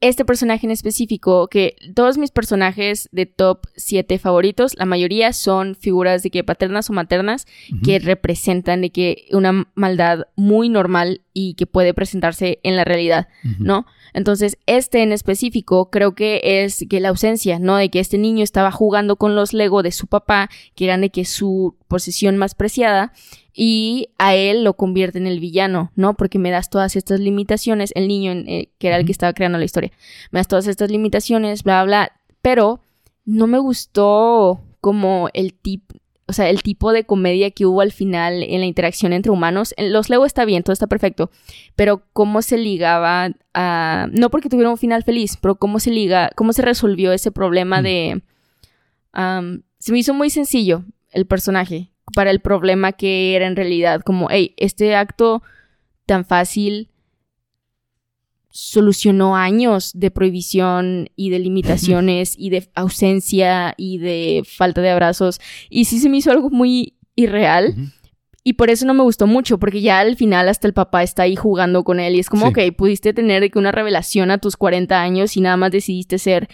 este personaje en específico, que todos mis personajes de top 7 favoritos, la mayoría son figuras de que paternas o maternas que representan de que una maldad muy normal y que puede presentarse en la realidad. ¿no? Entonces, este en específico creo que es que la ausencia, ¿no? De que este niño estaba jugando con los Lego de su papá, que eran de que su posesión más preciada, y a él lo convierte en el villano, ¿no? Porque me das todas estas limitaciones, el niño eh, que era el que estaba creando la historia, me das todas estas limitaciones, bla, bla, pero no me gustó como el tipo, o sea, el tipo de comedia que hubo al final en la interacción entre humanos. Los Lego está bien, todo está perfecto, pero cómo se ligaba a... No porque tuviera un final feliz, pero cómo se liga, cómo se resolvió ese problema Mm. de... am, se me hizo muy sencillo el personaje para el problema que era en realidad. Como, hey, este acto tan fácil solucionó años de prohibición y de limitaciones [LAUGHS] y de ausencia y de falta de abrazos. Y sí se me hizo algo muy irreal. Y por eso no me gustó mucho, porque ya al final hasta el papá está ahí jugando con él y es como, Sí. ok, pudiste tener una revelación a tus 40 años y nada más decidiste ser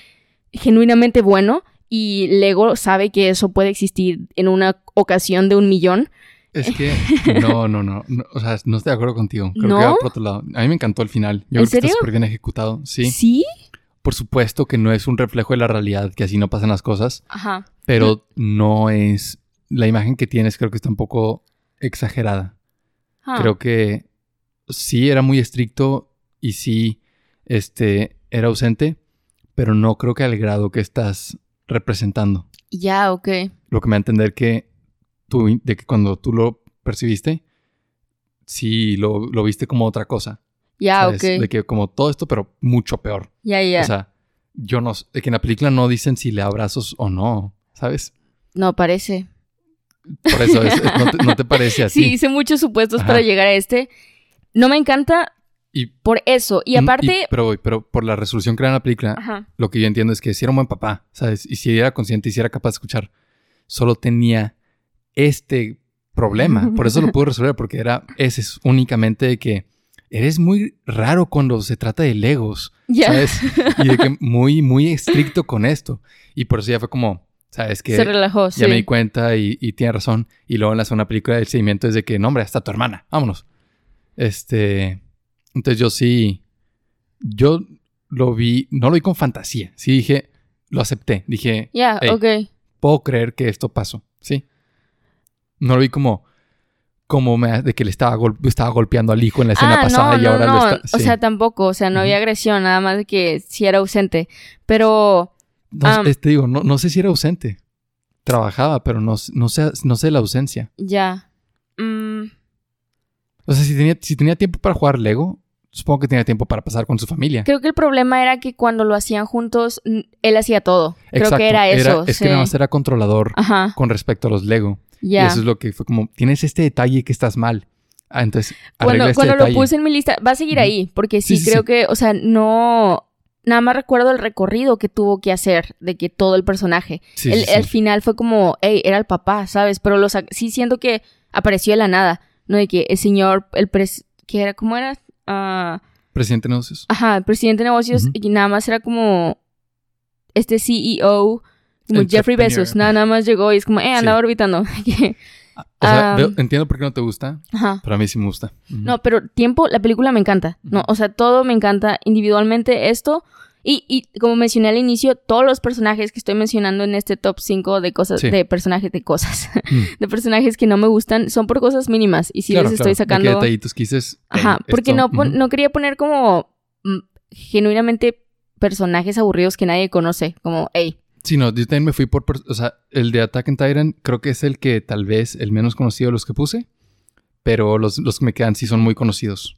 genuinamente bueno y Lego sabe que eso puede existir en una ocasión de un millón. Es que [LAUGHS] no, no, no, no, O sea, no estoy de acuerdo contigo. Creo ¿No? que va por otro lado. A mí me encantó el final. Yo creo ¿En que está serio? súper bien ejecutado. Sí. ¿Sí? Por supuesto que no es un reflejo de la realidad, que así no pasan las cosas. Ajá. Pero no es. La imagen que tienes creo que está un poco exagerada. Ah. Creo que sí era muy estricto y sí este, era ausente, pero no creo que al grado que estás representando. Ya, ok. Lo que me da a entender que tú, de que cuando tú lo percibiste, sí lo, lo viste como otra cosa. Ya, ¿sabes? ok. De que como todo esto, pero mucho peor. Ya, ya. O sea, yo no... De que en la película no dicen si le abrazos o no, ¿sabes? no, parece. Por eso, es- no, te, no te parece así. [LAUGHS] Sí, hice muchos supuestos Ajá. para llegar a este. No me encanta Y- por eso. Y Mm, aparte... pero, pero por la resolución que era en la película, Ajá. lo que yo entiendo es que si era un buen papá, ¿sabes? Y si era consciente y si era capaz de escuchar, solo tenía este problema. Por eso lo [LAUGHS] pudo resolver, porque era ese es únicamente de que eres muy raro cuando se trata de legos, Ya. ¿sabes? Y de que [LAUGHS] muy, muy estricto con esto. Y por eso ya fue como, ¿sabes? Que Se relajó, sí. ya me di cuenta y, y tiene razón. Y luego en la segunda película el seguimiento es de que, no, hombre, hasta tu hermana, vámonos. Este, entonces yo sí, yo lo vi, no lo vi con fantasía, sí dije, lo acepté, dije, Ya, Ey. ok. puedo creer que esto pasó, ¿sí? No lo vi como, como me- de que le estaba, gol- estaba golpeando al hijo en la escena ah, pasada no, y ahora no. lo está... O sea, tampoco. O sea, no había agresión, nada más de que sí era ausente. Pero... no, te digo, no, no sé si era ausente, trabajaba, pero no, no, sé, no sé la ausencia. Ya. Mm, O sea, si tenía, si tenía tiempo para jugar Lego, supongo que tenía tiempo para pasar con su familia. creo que el problema era que cuando lo hacían juntos, él hacía todo. Creo que era eso. es sí. que nada más era controlador Ajá. con respecto a los Lego. Y eso es lo que fue como, tienes este detalle que estás mal. Ah, entonces, arregla Cuando, este cuando lo puse en mi lista, va a seguir ahí, porque sí, creo sí. que, o sea, no, nada más recuerdo el recorrido que tuvo que hacer de que todo el personaje. Sí, el, sí. Al final fue como, hey, era el papá, ¿sabes? Pero lo sac- sí siento que apareció de la nada, ¿no? De que el señor, el pres, ¿qué era? ¿Cómo era? Ah, Presidente de negocios. ajá, el presidente de negocios y nada más era como este CEO, como Jeffrey. Bezos, nada, nada más llegó y es como, eh, andaba orbitando. [LAUGHS] O sea, Ah, veo- entiendo por qué no te gusta, Ajá. pero a mí sí me gusta. No, pero tiempo, la película me encanta. No, o sea, todo me encanta individualmente esto. Y, y como mencioné al inicio, todos los personajes que estoy mencionando en este top 5 de cosas, Sí. de personajes, de cosas, Mm. [LAUGHS] de personajes que no me gustan, son por cosas mínimas. Y Claro, les claro. estoy De qué sacando. detallitos que dices, Ajá, "Ey, porque esto", no, ujú. no quería poner como mm, genuinamente personajes aburridos que nadie conoce. Como, hey, Sí, no, yo también me fui por... O sea, el de Attack on Titan creo que es el que tal vez el menos conocido de los que puse, pero los, los que me quedan sí son muy conocidos.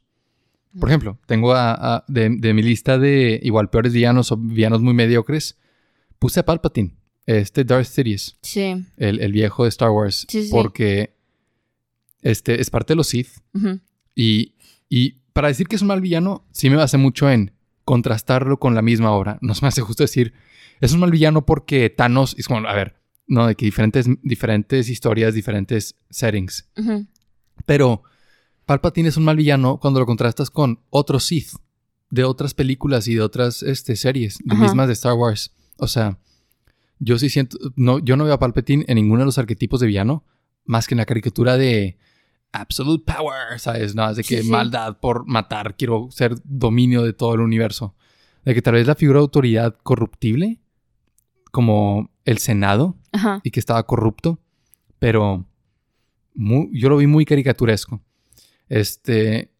Por ejemplo, tengo a, a- de, de mi lista de igual peores villanos o villanos muy mediocres, puse a Palpatine, este Darth Sidious, Sí. el, el viejo de Star Wars, Sí, sí. porque este es parte de los Sith y, y para decir que es un mal villano, sí me basé mucho en contrastarlo con la misma obra. No se me hace justo decir, es un mal villano porque Thanos es como, a ver, no, de que diferentes, diferentes historias, diferentes settings. Pero Palpatine es un mal villano cuando lo contrastas con otros Sith de otras películas y de otras este, series, de mismas de Star Wars. O sea, yo sí siento, no, yo no veo a Palpatine en ninguno de los arquetipos de villano, más que en la caricatura de Absolute Power, ¿sabes? No, es de que Sí, sí. maldad por matar, quiero ser dominio de todo el universo. De que tal vez la figura de autoridad corruptible, como el Senado, Ajá. y que estaba corrupto, pero yo lo vi muy caricaturesco. Este.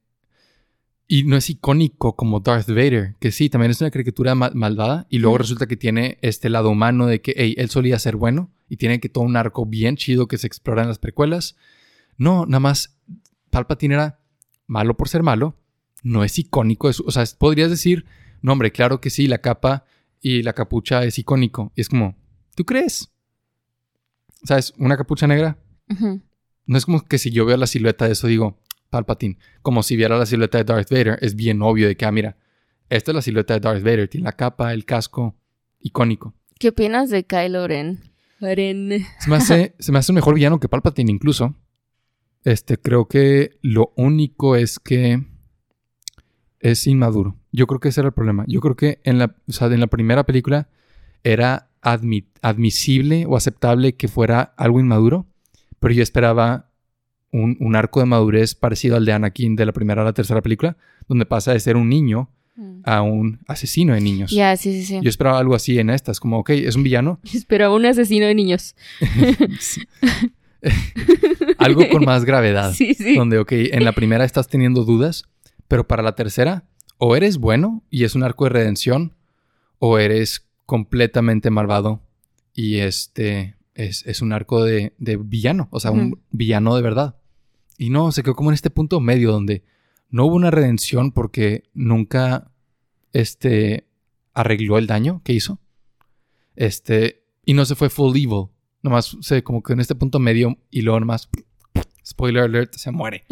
Y no es icónico como Darth Vader, que sí, también es una caricatura ma- malvada, y luego resulta que tiene este lado humano de que, hey, él solía ser bueno, y tiene que todo un arco bien chido que se explora en las precuelas. No, nada más Palpatine era malo por ser malo, no es icónico, es- o sea, podrías decir, no, hombre, claro que sí, la capa y la capucha es icónico, y es como, ¿tú crees? ¿Sabes? Una capucha negra. No es como que si yo veo la silueta de eso digo, Palpatine. Como si viera la silueta de Darth Vader. Es bien obvio de que, ah, mira, esta es la silueta de Darth Vader. Tiene la capa, el casco, icónico. ¿Qué opinas de Kylo Ren? Ren. Se me hace, se me hace un mejor villano que Palpatine incluso. Este, creo que lo único es que es inmaduro. Yo creo que ese era el problema. Yo creo que en la, o sea, en la primera película era admi- admisible o aceptable que fuera algo inmaduro, pero yo esperaba un, un arco de madurez parecido al de Anakin de la primera a la tercera película, donde pasa de ser un niño a un asesino de niños. Ya, sí, sí, sí. Yo esperaba algo así en estas, como, ok, es un villano, [LAUGHS] Espero un asesino de niños. [LAUGHS] algo con más gravedad. [LAUGHS] Sí, sí. Donde, ok, en la primera estás teniendo dudas, pero para la tercera, o eres bueno y es un arco de redención, o eres completamente malvado y este es, es un arco de, de villano, o sea, un villano de verdad. Y no, se quedó como en este punto medio donde no hubo una redención porque nunca este, arregló el daño que hizo. Este, y no se fue full evil. Nomás se como que en este punto medio y luego nomás, spoiler alert, se muere.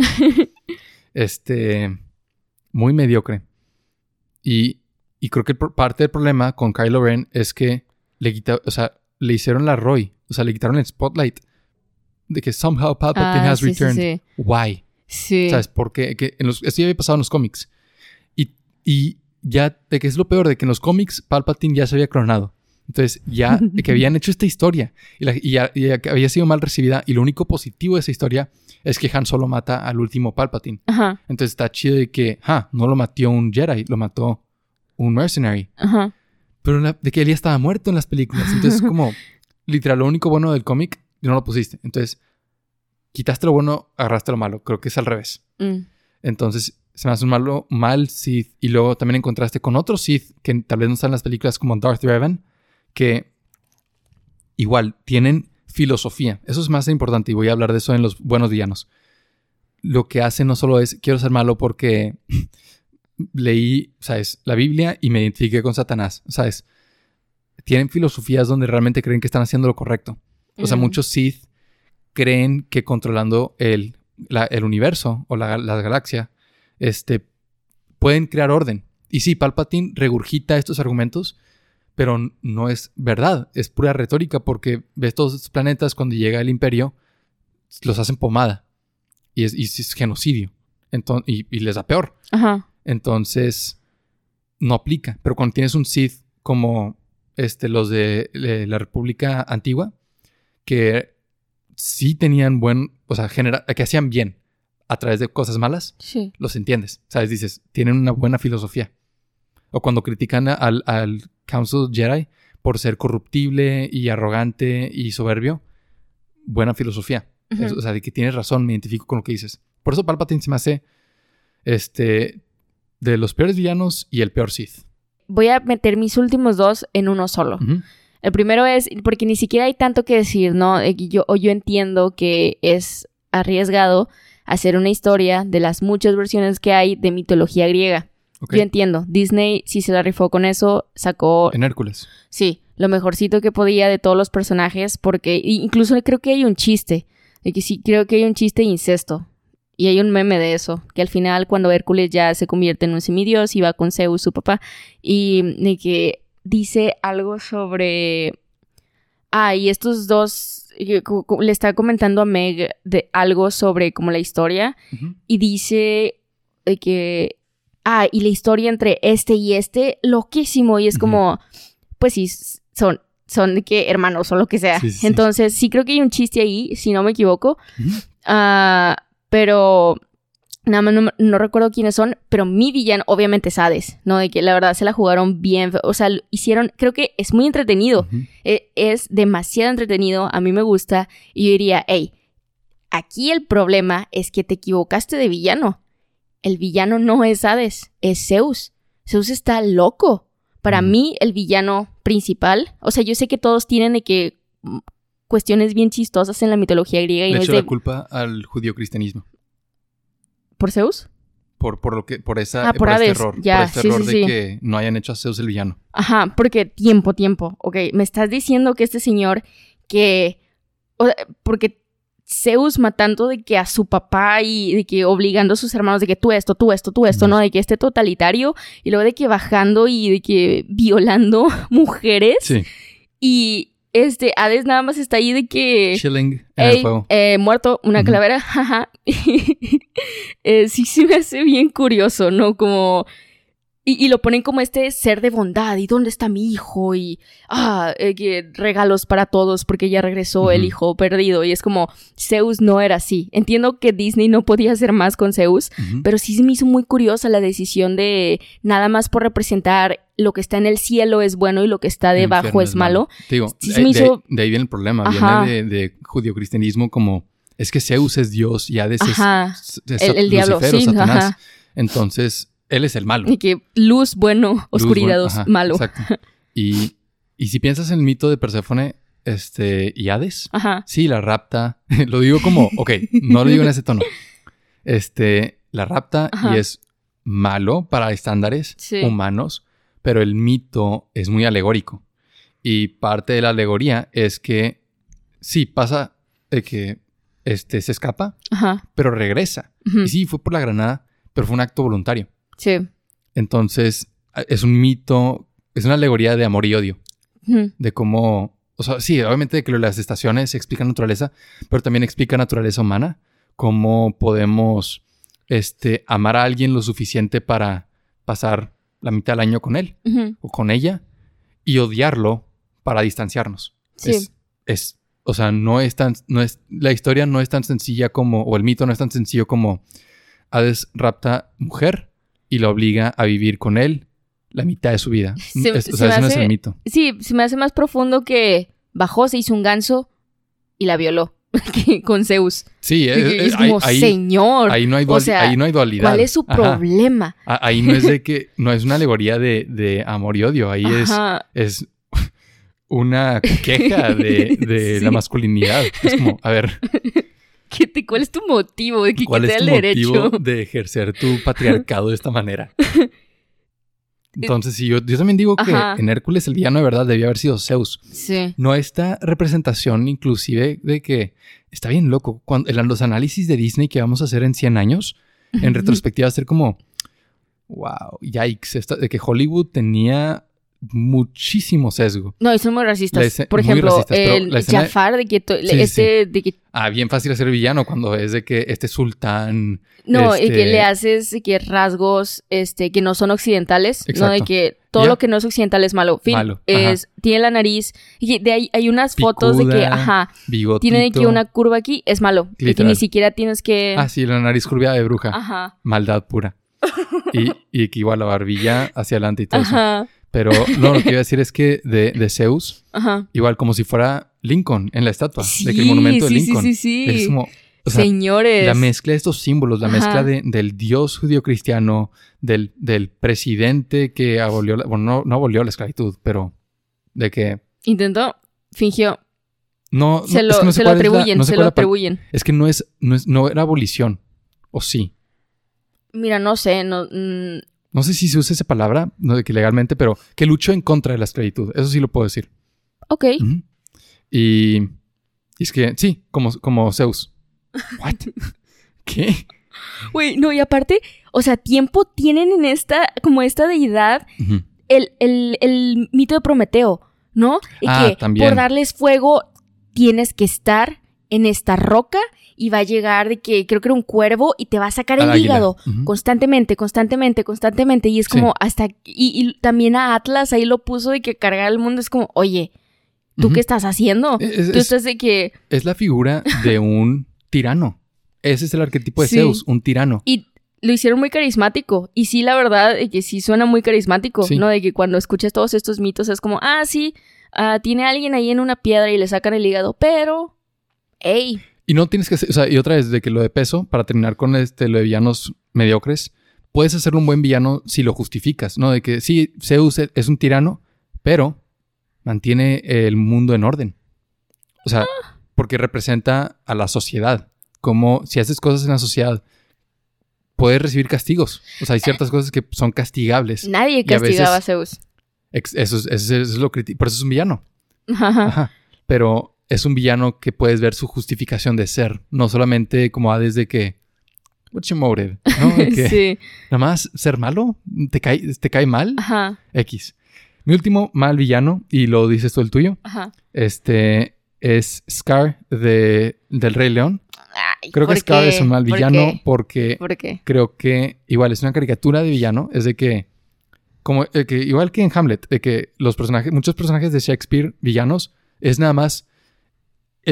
[LAUGHS] este, muy mediocre. Y, y creo que parte del problema con Kylo Ren es que le quita, o sea, le hicieron la Roy, o sea, le quitaron el spotlight de que somehow Palpatine Ah, has sí, returned. sí. Why? Sí. ¿Sabes? Porque que en los, esto ya había pasado en los cómics. Y, y ya, de que es lo peor, de que en los cómics Palpatine ya se había clonado. Entonces, ya que habían hecho esta historia y, la- y ya, y ya que había sido mal recibida. Y lo único positivo de esa historia es que Han Solo mata al último Palpatine. Ajá, Entonces está chido de que, ah, no lo mató un Jedi, lo mató un mercenary. ajá. Pero la- de que él ya estaba muerto en las películas. Entonces, como, [LAUGHS] literal, lo único bueno del cómic, no lo pusiste. Entonces, quitaste lo bueno, agarraste lo malo. Creo que es al revés. Mm. Entonces, se me hace un malo, mal Sith. Y luego también en contraste con otros Sith que tal vez no están en las películas como Darth Revan, que igual tienen filosofía. Eso es más importante y voy a hablar de eso en los buenos villanos. Lo que hacen no solo es quiero ser malo porque [LAUGHS] leí, ¿sabes? La Biblia y me identifiqué con Satanás, ¿sabes? Tienen filosofías donde realmente creen que están haciendo lo correcto. O sea, Mm. muchos Sith creen que controlando el, la- el universo o la, la galaxia, este, pueden crear orden. Y sí, Palpatine regurgita estos argumentos, pero no es verdad, es pura retórica porque ves todos estos planetas cuando llega el imperio, los hacen pomada y es, y es genocidio Enton- y, y les da peor. Ajá. Entonces, no aplica. Pero cuando tienes un Sith como este, los de la República Antigua, que sí tenían buen, o sea, genera- que hacían bien a través de cosas malas, Sí. los entiendes. ¿Sabes? Dices, tienen una buena filosofía. O cuando critican al, al Council Jedi por ser corruptible y arrogante y soberbio, buena filosofía. Es- o sea, de que tienes razón, me identifico con lo que dices. Por eso Palpatine se me hace este, de los peores villanos y el peor Sith. Voy a meter mis últimos dos en uno solo. El primero es, porque ni siquiera hay tanto que decir, ¿no? Eh, Yo, o yo entiendo que es arriesgado hacer una historia de las muchas versiones que hay de mitología griega. Yo entiendo, Disney sí se la rifó con eso, sacó, En Hércules. sí, lo mejorcito que podía de todos los personajes, porque incluso creo que hay un chiste, de que sí, creo que hay un chiste de incesto. Y hay un meme de eso, que al final cuando Hércules ya se convierte en un semidios y va con Zeus, su papá, y de que dice algo sobre... Ah, y estos dos, le está comentando a Meg de algo sobre como la historia, y dice de que, ah, y la historia entre este y este, loquísimo, y es como, pues sí, son, son de que hermanos o lo que sea. Sí, sí, sí. Entonces, sí creo que hay un chiste ahí, si no me equivoco. Ah, pero nada más no, no recuerdo quiénes son, pero mi villano obviamente es Hades, ¿no? De que la verdad se la jugaron bien, o sea, lo hicieron, creo que es muy entretenido, Ujú. e- es demasiado entretenido, a mí me gusta, y yo diría, hey, aquí el problema es que te equivocaste de villano. El villano no es Hades, es Zeus. Zeus está loco. Para mí, el villano principal, o sea, yo sé que todos tienen de que cuestiones bien chistosas en la mitología griega y Le no es echo de la culpa al judío-cristianismo. por Zeus. Por, por lo que, por esa, Ah, por este error. ya, por este sí, error sí, de sí. que no hayan hecho a Zeus el villano. Ajá, porque tiempo, tiempo. Ok, me estás diciendo que este señor que. o sea, porque Zeus matando de que a su papá y de que obligando a sus hermanos de que tú esto, tú esto, tú esto. ¿no? De que este totalitario y luego de que bajando y de que violando [LAUGHS] mujeres Sí. y este Hades nada más está ahí de que. Chilling en el eh, muerto, una Ujú. calavera, [LAUGHS] jaja. [LAUGHS] Eh, sí se me hace bien curioso, ¿no? Como... Y, y lo ponen como este ser de bondad, ¿y dónde está mi hijo? Y, ah, eh, regalos para todos porque ya regresó el hijo perdido. Y es como, Zeus no era así. Entiendo que Disney no podía hacer más con Zeus, pero sí se me hizo muy curiosa la decisión de nada más por representar lo que está en el cielo es bueno y lo que está debajo es malo. Digo, Sí de, se me de- hizo- de ahí viene el problema. Ajá. Viene de, de judío-cristianismo como... Es que Zeus es Dios y Hades es- Ajá. es, es El, el diablo, Lucifer o sí, Satanás. ajá. Entonces, él es el malo. Y que luz bueno, Luz, oscuridad bueno, os- ajá, malo. Exacto. [LAUGHS] Y, y si piensas en el mito de Perséfone este, y Hades, Ajá. sí, la rapta. [LAUGHS] lo digo como, ok, no lo digo en ese tono. Este, la rapta Ajá. y es malo para estándares Sí. humanos, pero el mito es muy alegórico. Y parte de la alegoría es que sí, pasa de que este, se escapa, Ajá. pero regresa. Y sí, fue por la granada, pero fue un acto voluntario. Sí. Entonces, es un mito, es una alegoría de amor y odio, de cómo, o sea, sí, obviamente de que las estaciones explican naturaleza, pero también explica naturaleza humana, cómo podemos, este, amar a alguien lo suficiente para pasar la mitad del año con él o con ella y odiarlo para distanciarnos. Sí. Es, es, o sea, no es tan, no es, la historia no es tan sencilla como, o el mito no es tan sencillo como Hades rapta mujer y la obliga a vivir con él la mitad de su vida. [LAUGHS] Se- Es- se o sea, ese no es el mito. Sí, se me hace más profundo que bajó, se hizo un ganso y la violó [LAUGHS] con Zeus. Sí, es, es como, ahí- señor, ahí no hay o sea, ahí no hay dualidad. ¿cuál es su Ajá. problema? Ahí no es de que, no es una alegoría de, de amor y odio, ahí es, [LAUGHS] una queja de, de Sí. la masculinidad. Es como, a ver, ¿Qué te- ¿Cuál es tu motivo de que ¿Cuál es tu el derecho? motivo de ejercer tu patriarcado de esta manera? [LAUGHS] Entonces, sí, yo, yo también digo que en Hércules el villano de verdad debía haber sido Zeus. Sí. No esta representación inclusive de que está bien loco. Cuando, en los análisis de Disney que vamos a hacer en 100 años, en [LAUGHS] retrospectiva va a ser como, wow, yikes, esta- de que Hollywood tenía muchísimo sesgo. No, y son muy racistas. Escena- Por ejemplo, racistas, el Jafar de que Sí, sí, este de que Ah, bien fácil hacer villano cuando es de que este sultán... no, y que Este- le haces de que rasgos este que no son occidentales, no de Exacto. que todo lo que no es occidental es malo. Fin, Malo, ajá. es tiene la nariz y de ahí hay unas fotos de que ajá, Bigotito. tiene de que una curva aquí es malo, de que ni siquiera tienes que Ah, sí, la nariz curviada de bruja. ajá, Maldad pura. Y, y que igual la barbilla hacia adelante y todo eso. Pero no, lo que iba a decir es que de, de Zeus, ajá. igual como si fuera Lincoln en la estatua, Sí, de que el monumento sí, de sí, Lincoln. sí, sí. Es como, o sea, Señores. la mezcla de estos símbolos, la Ajá. mezcla de- del dios judío cristiano, del, del presidente que abolió, la- bueno, no, no abolió la esclavitud, pero de que Intentó, fingió, no, se no, lo, se lo cuál es la- atribuyen, no lo es pal- atribuyen. Es que no es, no es, no era abolición, ¿O sí? Mira, no sé, no... No sé si se usa esa palabra, no de que legalmente, pero que luchó en contra de la esclavitud. Eso sí lo puedo decir. ok. Y, y es que, sí, como, como Zeus. ¿What? [LAUGHS] ¿Qué? Güey, no, y aparte, o sea, tiempo tienen en esta, como esta deidad, el, el, el mito de Prometeo, ¿no? Y Ah, que también. por darles fuego tienes que estar en esta roca y va a llegar de que creo que era un cuervo y te va a sacar Al el hígado constantemente, constantemente, constantemente. Y es Sí. como hasta. Y, y también a Atlas ahí lo puso de que cargar el mundo es como, oye, ¿tú qué estás haciendo? Es- Tú es- estás de que. Es la figura de un tirano. Ese es el arquetipo de Sí. Zeus, un tirano. Y lo hicieron muy carismático. Y sí, la verdad, de que sí suena muy carismático, Sí. ¿no? De que cuando escuchas todos estos mitos es como, ah, sí, ah, tiene alguien ahí en una piedra y le sacan el hígado, pero. ¡Ey! Y no tienes que o sea, y otra vez de que lo de peso, para terminar con este, lo de villanos mediocres, puedes hacerlo un buen villano si lo justificas, ¿no? De que sí, Zeus e- es un tirano, pero mantiene el mundo en orden. O sea, porque representa a la sociedad. Como si haces cosas en la sociedad, puedes recibir castigos. O sea, hay ciertas cosas que son castigables. Nadie Y a veces- castigaba a Zeus. Eso es, eso es lo Por eso es un villano. Ajá. Ajá. Pero es un villano que puedes ver su justificación de ser. No solamente como Hades de que. What's your motive? ¿No? [LAUGHS] Que sí. Nada más ser malo. ¿Te cae, te cae mal? Ajá. X. Mi último mal villano, y lo dices tú el tuyo, Ajá. este es Scar de, del Rey León. Ay, Creo que ¿por Scar qué? es un mal ¿Por villano porque ¿Por qué? creo que igual es una caricatura de villano, es de que como eh, que igual que en Hamlet, de que los personajes, muchos personajes de Shakespeare villanos es nada más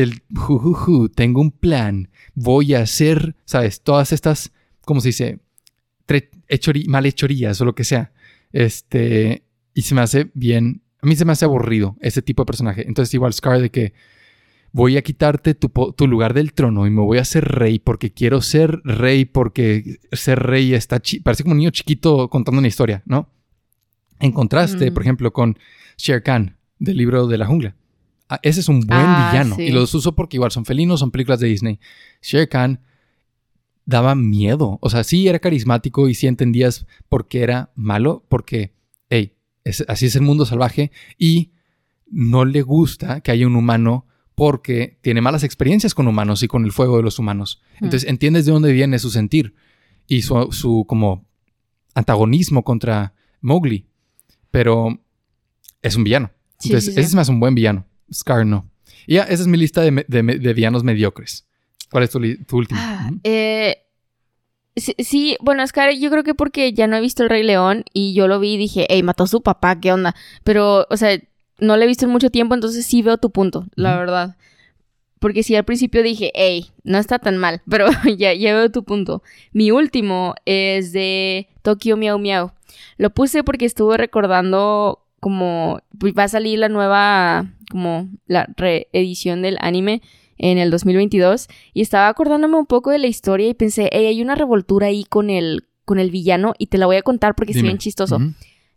el ju, ju, ju, tengo un plan, voy a hacer, sabes, todas estas, ¿cómo se dice? Malhechorías o lo que sea. Este, y se me hace bien, a mí se me hace aburrido ese tipo de personaje. Entonces igual Scar de que voy a quitarte tu, tu lugar del trono y me voy a hacer rey porque quiero ser rey porque ser rey está parece como un niño chiquito contando una historia, ¿no? En contraste, Mm. por ejemplo, con Shere Khan del libro de la jungla. Ah, ese es un buen Ah, villano sí. y los uso porque igual son felinos, son películas de Disney. Shere Khan daba miedo, o sea, sí era carismático y sí entendías por qué era malo, porque, hey, es- así es el mundo salvaje y no le gusta que haya un humano porque tiene malas experiencias con humanos y con el fuego de los humanos. Hmm. Entonces entiendes de dónde viene su sentir y su, su como antagonismo contra Mowgli. Pero es un villano. Sí, Entonces sí, sí. ese es más un buen villano. Scar no. Y ya, esa es mi lista de, de de villanos mediocres. ¿Cuál es tu, tu último? Ah, eh, sí, sí, bueno, Scar, yo creo que porque ya no he visto El Rey León y yo lo vi y dije, hey, mató a su papá, ¿qué onda? Pero, o sea, no lo he visto en mucho tiempo, entonces sí veo tu punto, la verdad. Porque sí, al principio dije, hey, no está tan mal, [LAUGHS] pero ya, ya veo tu punto. Mi último es de Tokyo Miau Miau. Lo puse porque estuve recordando como pues, va a salir la nueva, como la reedición del anime en el 2022 y estaba acordándome un poco de la historia y pensé, hey, hay una revoltura ahí con el, con el villano y te la voy a contar porque Dime. bien chistoso.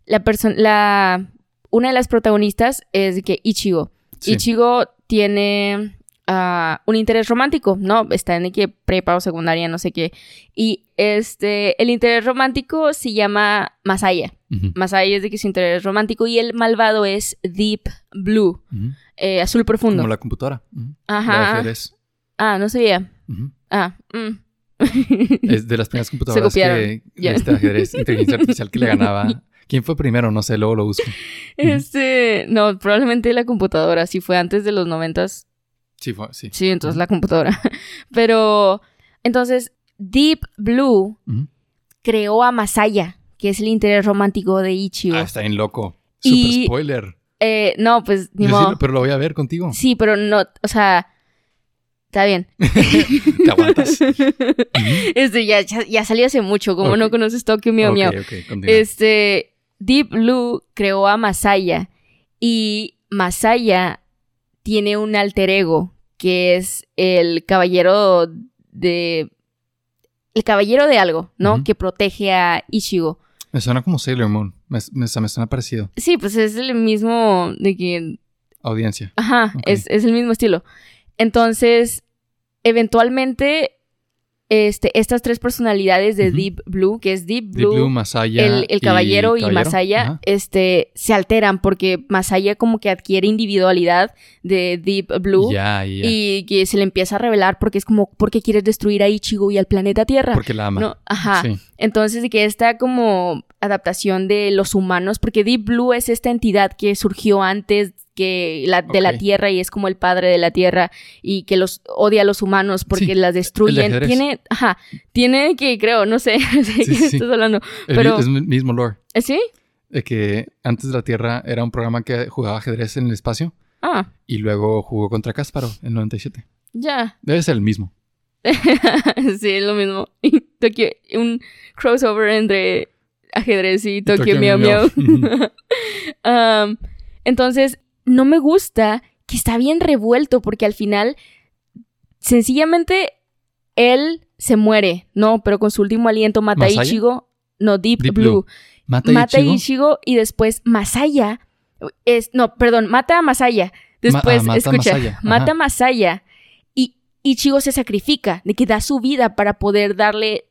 La persona, la, una de las protagonistas es que Ichigo. Sí. Ichigo tiene ah, un interés romántico, ¿no? Está en que prepa o secundaria, no sé qué. Y este, el interés romántico se llama Masaya. Masaya es de que su interés romántico y el malvado es Deep Blue, eh, azul profundo. Como la computadora. Ajá. ajedrez. Ah, no sabía. Ah, mm. Es de las primeras [LAUGHS] computadoras que Ya. este ajedrez, inteligencia artificial que le ganaba. [LAUGHS] ¿Quién fue primero? No sé, luego lo busco. Este, no, probablemente la computadora, si fue antes de los noventas, Sí, fue, sí. sí, entonces la computadora. [LAUGHS] Pero, entonces, Deep Blue creó a Masaya, que es el interés romántico de Ichigo. Ah, está bien loco. Super Y- spoiler. Eh, no, pues, ni sí modo. pero lo voy a ver contigo. Sí, pero no, o sea, está bien. [LAUGHS] Te aguantas. [LAUGHS] Este, ya, ya, ya salió hace mucho, como no conoces Tokyo Miau Ok, Miau. ok, continúa. Este, Deep Blue creó a Masaya y Masaya tiene un alter ego que es el caballero de... El caballero de algo, ¿no? Que protege a Ichigo. Me suena como Sailor Moon. Me, me, me suena parecido. Sí, pues es el mismo de que... Audiencia. Ajá, es, es el mismo estilo. Entonces, eventualmente, este, estas tres personalidades de. Deep Blue, que es Deep Deep Blue, Masaya el, el caballero y, caballero. Masaya, Ajá. este, se alteran porque Masaya como que adquiere individualidad de Deep Blue. Y que se le empieza a revelar porque es como, ¿por qué quieres destruir a Ichigo y al planeta Tierra? Porque la ama. No, ajá. Sí. Entonces, de que esta como adaptación de los humanos, porque Deep Blue es esta entidad que surgió antes que la, de la. Tierra y es como el padre de la Tierra y que los odia a los humanos porque Sí, las destruyen. Tiene, ajá, tiene que, creo, no sé, [LAUGHS] de qué sí, estás hablando. Pero- es el mismo lore. ¿Eh, ¿Sí? De que antes de la Tierra era un programa que jugaba ajedrez en el espacio Ah, y luego jugó contra Cásparo en 97. ya. Debe ser el mismo. [LAUGHS] sí, es lo mismo. [LAUGHS] Un crossover entre ajedrez y Tokio. Um, [LAUGHS] entonces, no me gusta que está bien revuelto porque al final, sencillamente, él se muere, ¿no? Pero con su último aliento mata a. Ichigo. No, Deep, Deep Blue. Blue. Mata, Mata a Ichigo. Ichigo y después Masaya. Es, no, perdón, mata a Masaya. Después, ah, mata a escucha, Masaya, mata a Masaya. Y Ichigo se sacrifica, de que da su vida para poder darle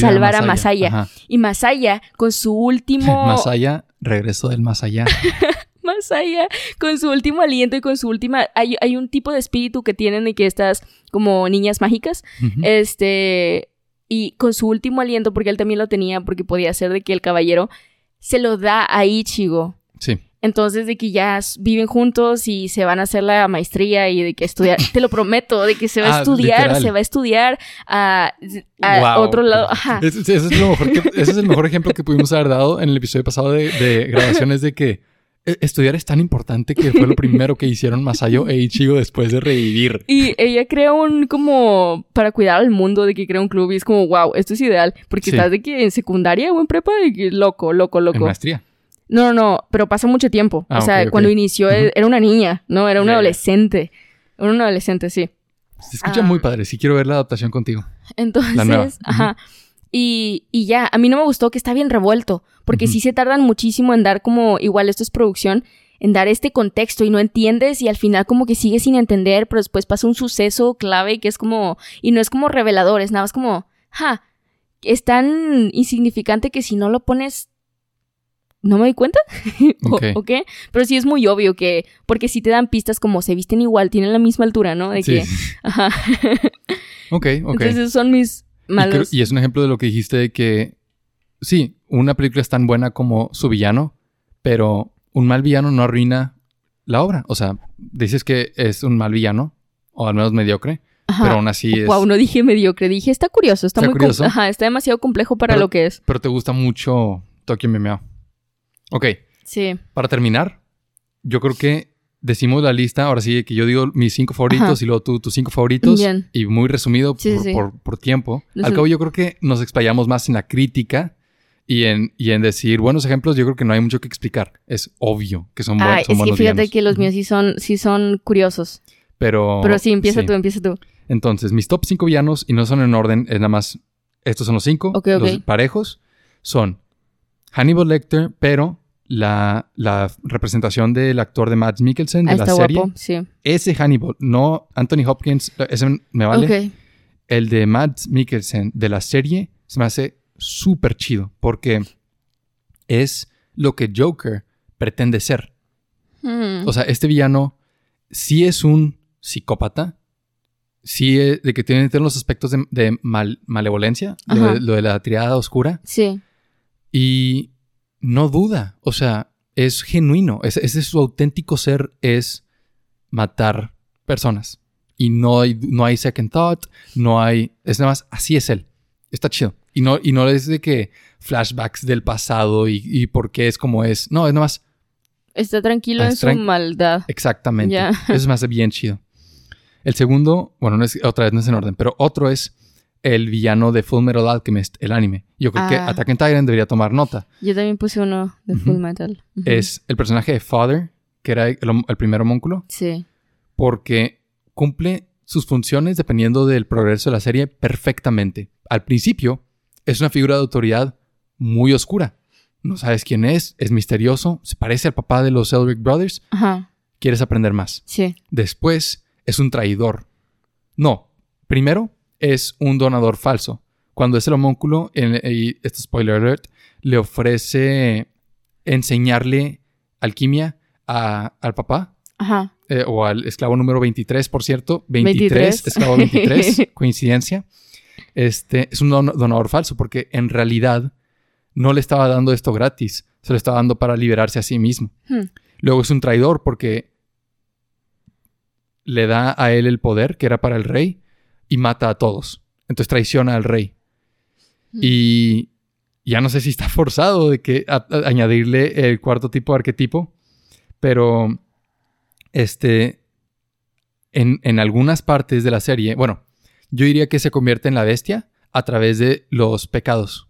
salvar a Masaya. Y Masaya, con su último. [LAUGHS] Masaya, regreso del más allá. [LAUGHS] Masaya, con su último aliento y con su última. Hay, hay un tipo de espíritu que tienen de que estas como niñas mágicas. Este. Y con su último aliento, porque él también lo tenía, porque podía ser de que el caballero se lo da a Ichigo. Sí. Entonces, de que ya viven juntos y se van a hacer la maestría y de que estudiar. Te lo prometo, de que se va a Ah, estudiar, literal. se va a estudiar a, a Wow. otro lado. Ajá. Ese, ese es lo mejor que- ese es el mejor ejemplo que pudimos haber dado en el episodio pasado de, de grabaciones de que eh, estudiar es tan importante que fue lo primero que hicieron Masayo e Ichigo después de revivir. Y ella crea un como para cuidar al mundo de que crea un club y es como, wow, esto es ideal. Porque Sí. estás de que en secundaria o en prepa, de que loco, loco, En loco. maestría. No, no, no, pero pasa mucho tiempo. Ah, o sea, ok, ok. cuando inició era una niña, ¿no? Era una adolescente. Era una adolescente, sí. Se escucha Ah. muy padre. Sí quiero ver la adaptación contigo. Entonces, La nueva. ajá. Y, y ya, a mí no me gustó que está bien revuelto, porque sí se tardan muchísimo en dar como, igual esto es producción, en dar este contexto y no entiendes y al final como que sigues sin entender, pero después pasa un suceso clave que es como, y no es como revelador, es nada más como, ja, es tan insignificante que si no lo pones, no me doy cuenta, [LAUGHS] ¿O- Ok. ¿o qué? Pero sí es muy obvio que, porque si te dan pistas como se visten igual, tienen la misma altura, ¿no? De Sí. que, [LAUGHS] ajá. Ok, ok. Entonces esos son mis Y, creo- malos. y es un ejemplo de lo que dijiste de que sí, una película es tan buena como su villano, pero un mal villano no arruina la obra. O sea, dices que es un mal villano, o al menos mediocre, Ajá. pero aún así es... Wow, no dije mediocre, dije está curioso, está, ¿Está muy curioso? Ajá, está demasiado complejo para Pero- lo que es. Pero te gusta mucho Tokyo Meow. Ok, Sí. para terminar, yo creo que decimos la lista, ahora sí, que yo digo mis cinco favoritos Ajá. y luego tú tus cinco favoritos. Bien. Y muy resumido Sí, por, sí, por- por tiempo. Al cabo, yo creo que nos explayamos más en la crítica y en, y en decir buenos ejemplos. Yo creo que no hay mucho que explicar. Es obvio que son, buen- Ah, es que buenos fíjate villanos. que los míos sí son, sí son curiosos. Pero, Pero sí, empieza sí. tú, empieza tú. Entonces, mis top cinco villanos, y no son en orden, es nada más. Estos son los cinco. Ok, ok. Los parejos son Hannibal Lecter, pero la, la representación del actor de Mads Mikkelsen de Ah, la está serie. guapo, sí. Ese Hannibal, no Anthony Hopkins, ese me vale. Ok. El de Mads Mikkelsen de la serie se me hace súper chido porque es lo que Joker pretende ser. Hmm. O sea, este villano sí es un psicópata, sí es de que tiene, tiene los aspectos de, de mal- malevolencia, lo Ajá. de, lo de la triada oscura, sí. Y no duda, o sea, es genuino, ese, es su auténtico ser, es matar personas. Y no hay, no hay second thought, no hay, es nada más, así es él. Está chido. Y no, y no es de que flashbacks del pasado y, y por qué es como es. No, es nada más, Está tranquilo Ah, en es su tran- maldad. Exactamente. Eso me hace bien chido. El segundo, bueno, no es, otra vez no es en orden, pero otro es el villano de Full Metal Alchemist, el anime. Yo creo que Ah. Attack on Titan debería tomar nota. Yo también puse uno de. Full Metal. Es el personaje de Father, que era el, el primer homúnculo, Sí. porque cumple sus funciones dependiendo del progreso de la serie perfectamente. Al principio, es una figura de autoridad muy oscura. No sabes quién es, es misterioso, se parece al papá de los Elric Brothers, Ajá. quieres aprender más. Sí. Después es un traidor. No, primero es un donador falso. Cuando es el homúnculo, en- y esto es spoiler alert, le ofrece enseñarle alquimia a- al papá Ajá. eh, o al esclavo número 23, por cierto. 23, 23. esclavo 23, [LAUGHS] coincidencia. Este es un don- donador falso porque en realidad no le estaba dando esto gratis, se lo estaba dando para liberarse a sí mismo. Hmm. Luego es un traidor porque le da a él el poder que era para el rey y mata a todos. Entonces traiciona al rey. Y ya no sé si está [LAUGHS] forzado de que a- a- añadirle el cuarto tipo de arquetipo, pero este en, en algunas partes de la serie, bueno, yo diría que se convierte en la bestia a través de los pecados.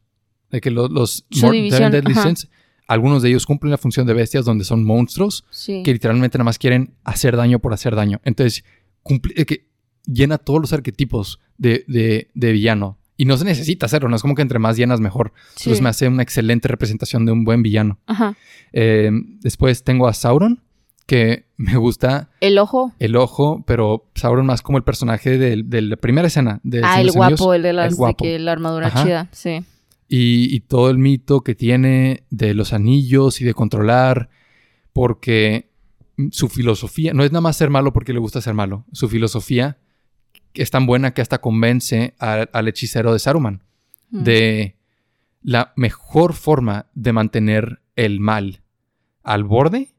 De que lo- los Mor- división, Deadly. Sins, algunos de ellos cumplen la función de bestias donde son monstruos Sí. que literalmente nada más quieren hacer daño por hacer daño. Entonces, cumple- eh, que llena todos los arquetipos de, de- de villano. Y no se necesita hacerlo, no es como que entre más llenas mejor. Sí. Entonces me hace una excelente representación de un buen villano. Ajá. Eh, después tengo a Sauron, que me gusta El ojo. el ojo, pero Sauron más como el personaje del- de, la primera escena de Ah, de el guapo, el de las el de guapo. que la armadura Ajá. chida. Sí. y, y todo el mito que tiene de los anillos y de controlar, porque su filosofía, no es nada más ser malo porque le gusta ser malo, su filosofía es tan buena que hasta convence a- al hechicero de Saruman Mm. de la mejor forma de mantener el mal al borde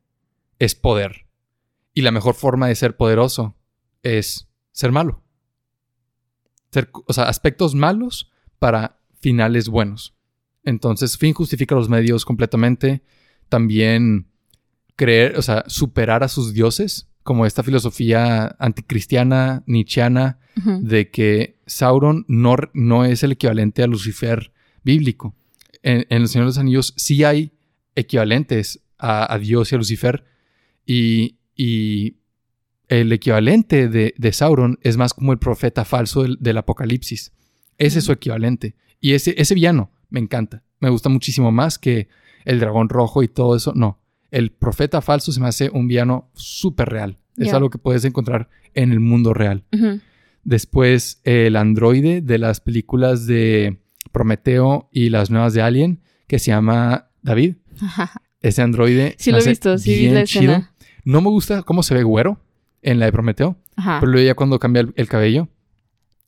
es poder. Y la mejor forma de ser poderoso es ser malo. Ser- o sea, aspectos malos para finales buenos. Entonces, fin justifica los medios completamente. También creer, o sea, superar a sus dioses, como esta filosofía anticristiana, nietzscheana, De que Sauron no, no es el equivalente a Lucifer bíblico. En, en El Señor de los Anillos sí hay equivalentes a, a Dios y a Lucifer. Y, y el equivalente de, de Sauron es más como el profeta falso del, del Apocalipsis. Ese es su equivalente. Y ese, ese villano me encanta. Me gusta muchísimo más que el dragón rojo y todo eso. No. El profeta falso se me hace un villano súper real. Es algo que puedes encontrar en el mundo real. Después, el androide de las películas de Prometeo y las nuevas de Alien, que se llama David. [LAUGHS] Ese androide. Sí lo he visto, sí vi la chido. escena. No me gusta cómo se ve güero en la de Prometeo, Ajá. pero luego ya cuando cambia el, el cabello,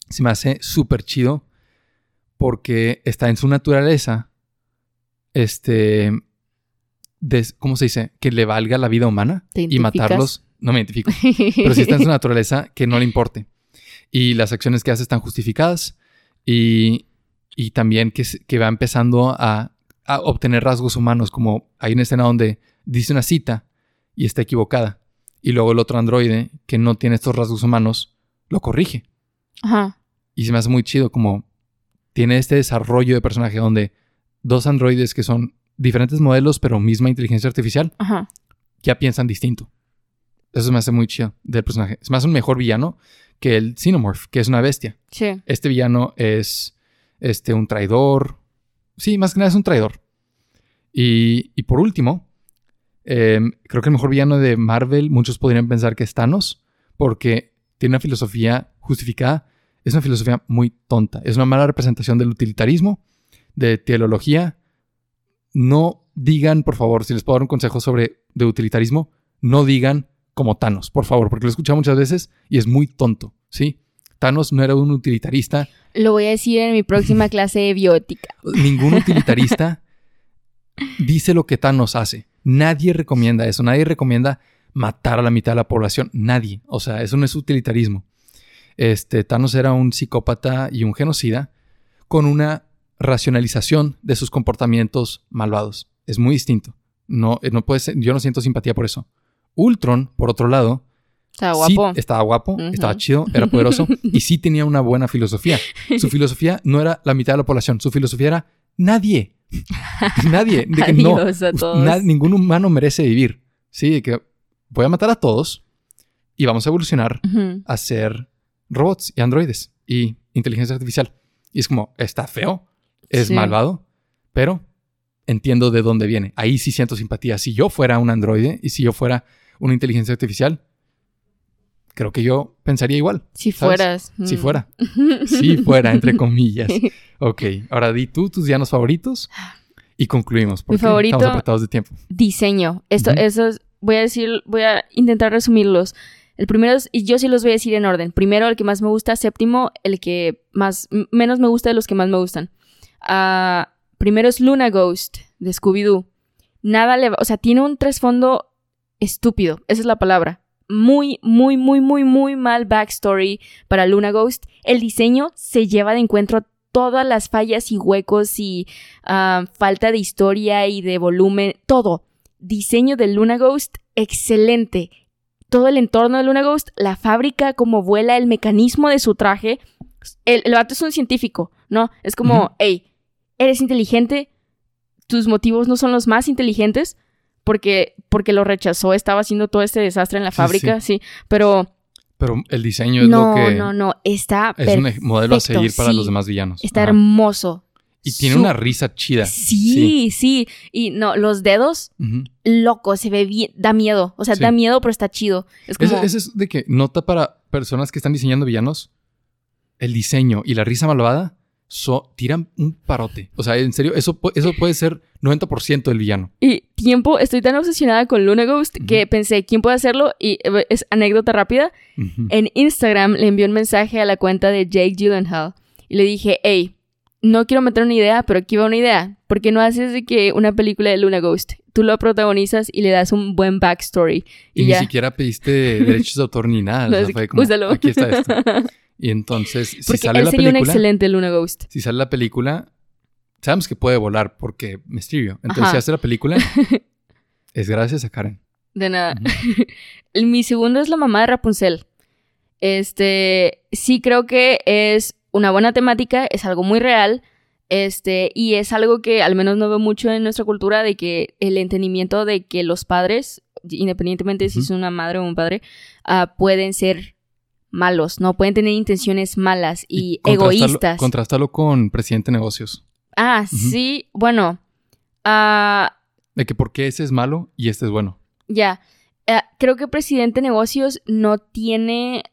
se me hace súper chido porque está en su naturaleza, este, de- ¿cómo se dice? Que le valga la vida humana ¿Te y matarlos. No me identifico [LAUGHS] pero sí está en su naturaleza que no le importe. Y las acciones que hace están justificadas y, y también que, se- que va empezando a, a obtener rasgos humanos, como hay una escena donde dice una cita y está equivocada. Y luego el otro androide que no tiene estos rasgos humanos lo corrige. Ajá. Y se me hace muy chido como tiene este desarrollo de personaje donde dos androides que son diferentes modelos pero misma inteligencia artificial Ajá. ya piensan distinto. Eso me hace muy chido del personaje. Es más un mejor villano que el Xenomorph, que es una bestia. Sí. Este villano es este, un traidor. Sí, más que nada es un traidor. Y, y por último, em, creo que el mejor villano de Marvel, muchos podrían pensar que es Thanos, porque tiene una filosofía justificada. Es una filosofía muy tonta. Es una mala representación del utilitarismo, de teleología. No digan, por favor, si les puedo dar un consejo sobre de utilitarismo, no digan como Thanos, por favor, porque lo he escuchado muchas veces y es muy tonto, ¿sí? Thanos no era un utilitarista. Lo voy a decir en mi próxima [LAUGHS] clase de biótica. Ningún [LAUGHS] utilitarista dice lo que Thanos hace. Nadie recomienda eso. Nadie recomienda matar a la mitad de la población. Nadie. O sea, eso no es utilitarismo. Este, Thanos era un psicópata y un genocida con una racionalización de sus comportamientos malvados. Es muy distinto. No, eh, no puede ser- yo no siento simpatía por eso. Ultron, por otro lado, Está Sí, guapo. estaba guapo, Ujú. estaba chido, era poderoso [LAUGHS] y sí tenía una buena filosofía. Su [LAUGHS] filosofía no era la mitad de la población, su filosofía era nadie. [LAUGHS] nadie. De que no, a todos. na- ningún humano merece vivir. Sí, de que voy a matar a todos y vamos a evolucionar Ujú. a ser robots y androides y inteligencia artificial. Y es como, está feo, es Sí. malvado, pero entiendo de dónde viene. Ahí sí siento simpatía. Si yo fuera un androide y si yo fuera una inteligencia artificial, creo que yo pensaría igual. Si ¿sabes? fueras. Si mm. fuera. [LAUGHS] Si fuera, entre comillas. [LAUGHS] Ok, ahora di tú tus villanos favoritos y concluimos. Porque favorito- Estamos apretados de tiempo. Diseño. Esto, esos, voy a decir, voy a intentar resumirlos. El primero y yo sí los voy a decir en orden. Primero, el que más me gusta. Séptimo, el que más, menos me gusta de los que más me gustan. Ah, primero es Luna Ghost, de Scooby-Doo. Nada le va, o sea, tiene un trasfondo estúpido. Esa es la palabra. Muy, muy, muy, muy, muy mal backstory para Luna Ghost. El diseño se lleva de encuentro todas las fallas y huecos y ah, falta de historia y de volumen, todo. Diseño de Luna Ghost, excelente. Todo el entorno de Luna Ghost, la fábrica, cómo vuela, el mecanismo de su traje. El, el vato es un científico, ¿no? Es como, hey, eres inteligente, tus motivos no son los más inteligentes, porque, porque lo rechazó, estaba haciendo todo este desastre en la Sí, fábrica, sí, pero Pero el diseño es no, lo que no, no, está es un modelo a seguir para sí. los demás villanos. Está Ajá. hermoso. Y tiene Su- una risa chida. Sí, sí, Y no, los dedos, Ujú. loco, se ve bien, da miedo. O sea, da miedo, pero está chido. Es como, Ese, ese es de que nota para personas que están diseñando villanos, el diseño y la risa malvada so- tiran un parote. O sea, en serio, eso, eso puede ser 90% del villano. Y tiempo, estoy tan obsesionada con Luna Ghost que Ujú. pensé, ¿quién puede hacerlo? Y eh, es anécdota rápida. Ujú. En Instagram le envié un mensaje a la cuenta de Jake Gyllenhaal y le dije, hey, no quiero meter una idea, pero aquí va una idea. ¿Por qué no haces de que una película de Luna Ghost? Tú lo protagonizas y le das un buen backstory. Y, Y, ni ya. siquiera pediste derechos de autor ni nada. o [LAUGHS] No, sea, es- fue como, úsalo. aquí está esto. [LAUGHS] Y entonces, si Porque sale él la sería un película, excelente Luna Ghost. si sale la película, sabemos que puede volar porque Mysterio. Entonces, Ajá. si hace la película, [LAUGHS] es gracias a Karen. De nada. [LAUGHS] Mi segundo es la mamá de Rapunzel. Este, sí creo que es una buena temática, es algo muy real. Este, y es algo que al menos no veo mucho en nuestra cultura de que el entendimiento de que los padres, independientemente si Ujú. es una madre o un padre, ah, pueden ser malos, no pueden tener intenciones malas y, egoístas. Contrastarlo con Presidente de Negocios. Ah, sí, bueno, ah, De que por qué ese es malo y este es bueno. Ya. Eh, creo que Presidente Negocios no tiene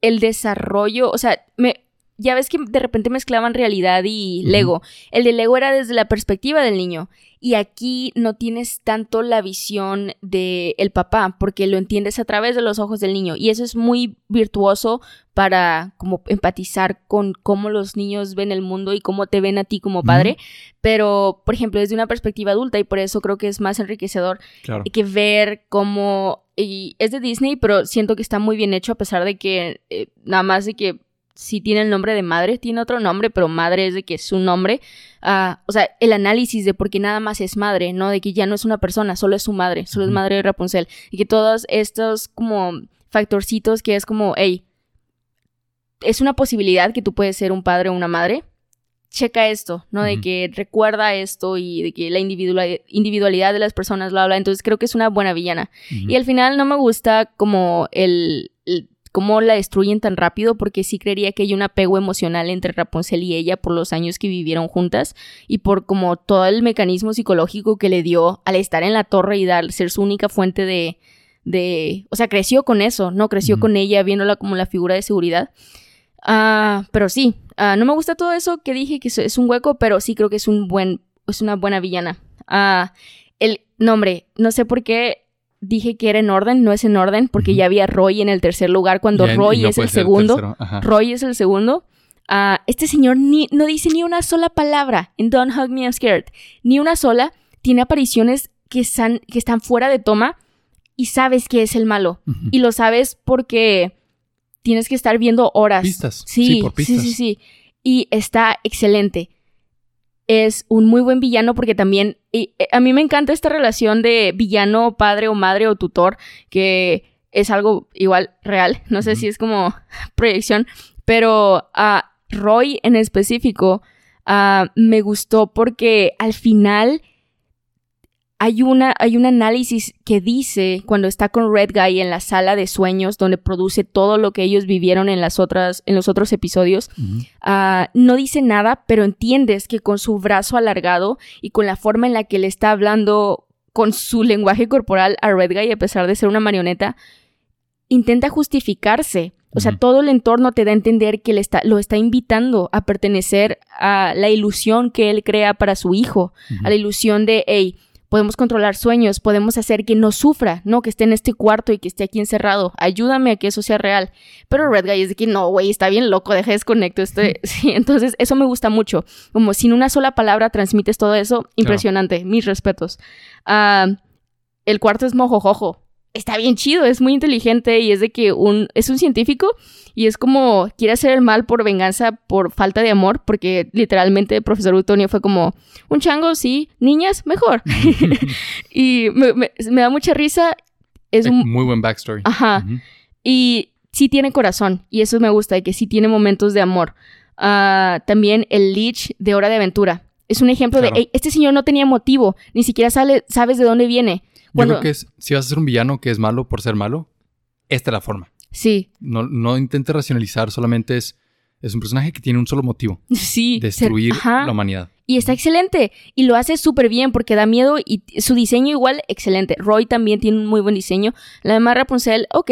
el desarrollo. O sea, me, ya ves que de repente mezclaban realidad y. Lego. El de Lego era desde la perspectiva del niño. Y aquí no tienes tanto la visión de el papá, porque lo entiendes a través de los ojos del niño. Y eso es muy virtuoso para como empatizar con cómo los niños ven el mundo y cómo te ven a ti como padre. Pero, por ejemplo, desde una perspectiva adulta, y por eso creo que es más enriquecedor Claro. que ver cómo... Y es de Disney, pero siento que está muy bien hecho a pesar de que eh, nada más de que sí tiene el nombre de madre, tiene otro nombre, pero madre es de que es su nombre. Ah, o sea, el análisis de por qué nada más es madre, ¿no? De que ya no es una persona, solo es su madre, solo es madre de Rapunzel. Y que todos estos como factorcitos que es como, hey, es una posibilidad que tú puedes ser un padre o una madre. Checa esto, ¿no? De que recuerda esto y de que la individualidad, de las personas lo habla. Entonces creo que es una buena villana. Y al final no me gusta como el- cómo la destruyen tan rápido porque sí creería que hay un apego emocional entre Rapunzel y ella por los años que vivieron juntas y por como todo el mecanismo psicológico que le dio al estar en la torre y dar ser su única fuente de de, o sea, creció con eso, no creció con ella viéndola como la figura de seguridad. Ah, pero sí, ah, no me gusta todo eso que dije que es- un hueco, pero sí creo que es un buen es una buena villana. Ah, el nombre, no sé por qué dije que era en orden, no es en orden, porque ya había Roy en el tercer lugar cuando Ya- Roy no es el segundo. Roy es el segundo. Este señor ni, no dice ni una sola palabra en Don't Hug Me, I'm Scared. Ni una sola. Tiene apariciones que están, que están fuera de toma y sabes que es el malo. Y lo sabes porque tienes que estar viendo horas. Pistas. Sí, Sí, por sí, pistas. sí, sí. Y está excelente. Es un muy buen villano porque también y, eh, a mí me encanta esta relación de villano, padre o madre o tutor, que es algo igual real. No sé si es como [LAUGHS] proyección, pero a Roy en específico ah, me gustó porque al final hay, una, hay un análisis que dice cuando está con Red Guy en la sala de sueños donde produce todo lo que ellos vivieron en, las otras, en los otros episodios. Ah, no dice nada, pero entiendes que con su brazo alargado y con la forma en la que le está hablando con su lenguaje corporal a Red Guy, a pesar de ser una marioneta, intenta justificarse. O sea, todo el entorno te da a entender que le está, lo está invitando a pertenecer a la ilusión que él crea para su hijo, a la ilusión de, hey, podemos controlar sueños, podemos hacer que no sufra, ¿no? Que esté en este cuarto y que esté aquí encerrado. Ayúdame a que eso sea real. Pero Red Guy es de que, no, güey, está bien loco, deja desconecto. Este... [LAUGHS] Sí, entonces eso me gusta mucho. Como sin una sola palabra transmites todo eso. Impresionante. Mis respetos. Ah, el cuarto es mojojojo. Está bien chido, es muy inteligente y es de que un, es un científico y es como quiere hacer el mal por venganza, por falta de amor, porque literalmente el profesor Utonio fue como, un chango, sí, niñas, mejor. [LAUGHS] y me, me- me da mucha risa. Es un, Muy buen backstory. Ajá. Ujú. y sí tiene corazón, y eso me gusta, de que sí tiene momentos de amor. Ah, también el Lich de Hora de Aventura. Es un ejemplo Claro. de, "Ey, este señor no tenía motivo, ni siquiera sale- sabes de dónde viene. Yo Cuando- creo que es, si vas a ser un villano que es malo por ser malo, esta es la forma. Sí, No, no intentes racionalizar, solamente es, es un personaje que tiene un solo motivo, [LAUGHS] sí. ser- destruir ajá. la humanidad. Y está excelente. Y lo hace súper bien porque da miedo y su diseño igual, excelente. Roy también tiene un muy buen diseño. La demás Rapunzel, ok.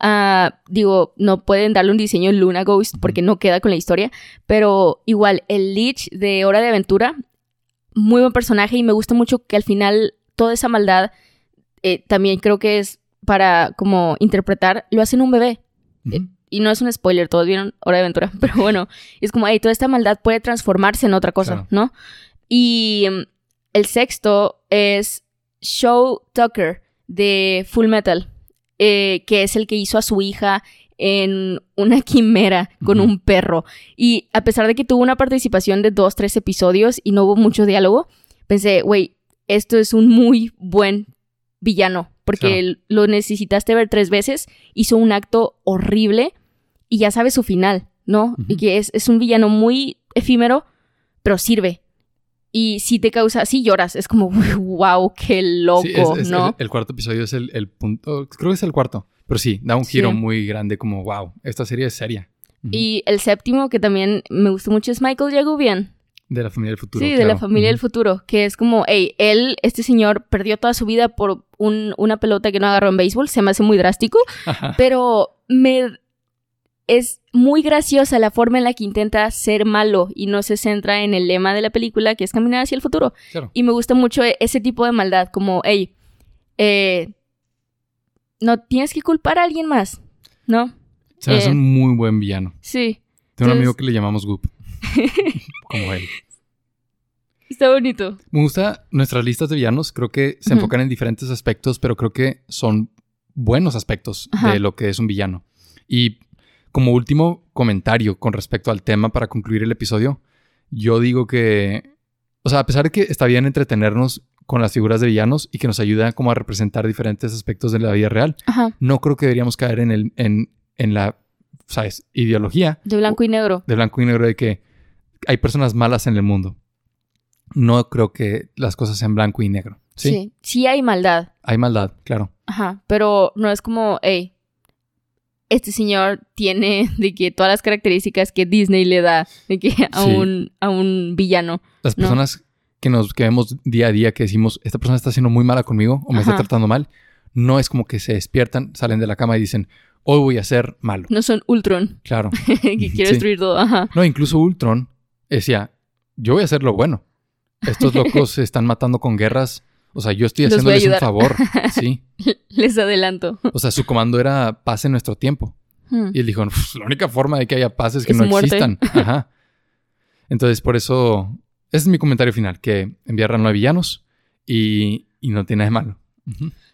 ah, digo, no pueden darle un diseño Luna Ghost porque no queda con la historia. Pero igual, el Lich de Hora de Aventura, muy buen personaje y me gusta mucho que al final toda esa maldad, eh, también creo que es para como interpretar, lo hacen un bebé. Ujú. Y no es un spoiler, todos vieron Hora de Aventura, [LAUGHS] pero bueno, es como, hey, toda esta maldad puede transformarse en otra cosa, Claro. ¿no? Y mm, el sexto es Show Tucker de Full Metal, eh, que es el que hizo a su hija en una [LAUGHS] quimera con un perro. Y a pesar de que tuvo una participación de dos, tres episodios y no hubo mucho diálogo, pensé, güey, esto es un muy buen villano, porque lo necesitaste ver tres veces, hizo un acto horrible y ya sabes su final, ¿no? Y que es, es un villano muy efímero, pero sirve. Y si te causa, sí lloras, es como, [LAUGHS] wow, qué loco, Sí, es- es- ¿no? el, el cuarto episodio es el, el punto, creo que es el cuarto, pero sí, da un giro Sí. muy grande como, wow, esta serie es seria. Y el séptimo, que también me gustó mucho, es Michael Jagubian. De la familia del futuro. Sí, de la familia del futuro, que es como, hey, él, este señor, perdió toda su vida por un- una pelota que no agarró en béisbol, se me hace muy drástico, Ajá. pero me es muy graciosa la forma en la que intenta ser malo y no se centra en el lema de la película, que es caminar hacia el futuro. Claro. Y me gusta mucho e- ese tipo de maldad, como, hey, eh, no tienes que culpar a alguien más, ¿no? Se me hace eh, un muy buen villano. Sí, Tengo un amigo que le llamamos Goop. [LAUGHS] como él. está bonito. Me gusta nuestras listas de villanos. Creo que se enfocan en diferentes aspectos, pero creo que son buenos aspectos Ajá. de lo que es un villano. Y como último comentario con respecto al tema para concluir el episodio, yo digo que, o sea, a pesar de que está bien entretenernos con las figuras de villanos y que nos ayuda como a representar diferentes aspectos de la vida real, Ajá, no creo que deberíamos caer en, el, en, en la, ¿sabes? Ideología de blanco y negro. de blanco y negro de que hay personas malas en el mundo. No creo que las cosas sean blanco y negro. Sí, Sí, sí hay maldad. hay maldad, claro. Ajá, pero no es como, hey, este señor tiene [LAUGHS] de que todas las características que Disney le da de que a, Sí. un, a un villano. Las No. personas que nos que vemos día a día que decimos, esta persona está siendo muy mala conmigo o me está tratando mal, no es como que se despiertan, salen de la cama y dicen, hoy voy a ser malo. No son Ultron, Claro. [LAUGHS] que quiere Sí. destruir todo. Ajá. No, incluso Ultron decía, yo voy a hacer lo bueno. Estos locos se están matando con guerras. O sea, yo estoy Los haciéndoles un favor. [LAUGHS] Sí. Les adelanto. O sea, su comando era paz en nuestro tiempo. Hmm. Y él dijo, "Pues, la única forma de que haya paz es que Es no muerte". existan. [LAUGHS] Ajá. Entonces, por eso, ese es mi comentario final, que enviaron a villanos y, y no tiene nada de malo.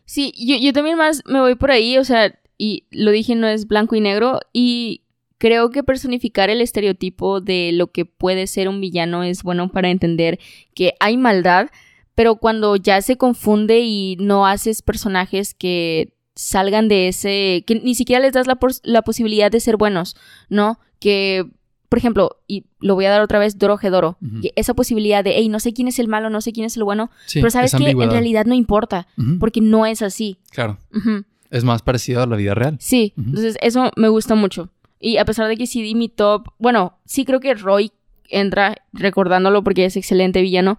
Sí, yo, yo también más me voy por ahí, o sea, y lo dije, no es blanco y negro, y creo que personificar el estereotipo de lo que puede ser un villano es bueno para entender que hay maldad, pero cuando ya se confunde y no haces personajes que salgan de ese, que ni siquiera les das la, pos- la posibilidad de ser buenos, ¿no? Que, por ejemplo, y lo voy a dar otra vez, Doro Gedoro, que esa posibilidad de, hey, no sé quién es el malo, no sé quién es el bueno, Sí, pero sabes que en realidad no importa, porque no es así. Claro, es más parecido a la vida real. Sí, entonces eso me gusta mucho. Y a pesar de que sí di mi top, bueno, sí creo que Roy entra, recordándolo porque es excelente villano,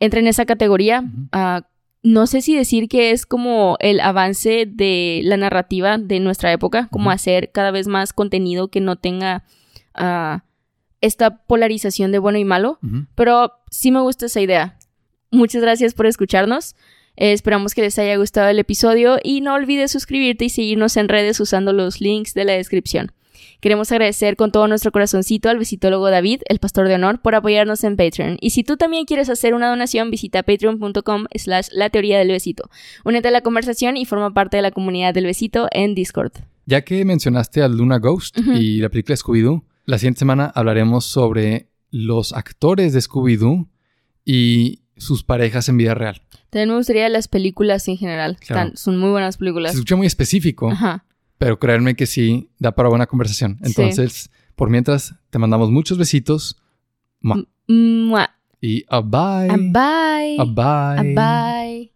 entra en esa categoría. Ah, no sé si decir que es como el avance de la narrativa de nuestra época, como hacer cada vez más contenido que no tenga ah, esta polarización de bueno y malo, pero sí me gusta esa idea. Muchas gracias por escucharnos. Eh, esperamos que les haya gustado el episodio y no olvides suscribirte y seguirnos en redes usando los links de la descripción. Queremos agradecer con todo nuestro corazoncito al visitólogo David, el pastor de honor, por apoyarnos en Patreon. Y si tú también quieres hacer una donación, visita patreon.com slash la teoría del besito. Únete a la conversación y forma parte de la comunidad del besito en Discord. Ya que mencionaste a Luna Ghost y la película Scooby-Doo, la siguiente semana hablaremos sobre los actores de Scooby-Doo y sus parejas en vida real. También me gustaría las películas en general. Claro. Son muy buenas Se películas. escucha muy específico, Ajá. Pero créanme que sí da para buena conversación. Sí. Entonces, por mientras, te mandamos muchos besitos. Mua. Mua. Y a bye. A bye. A bye. A bye.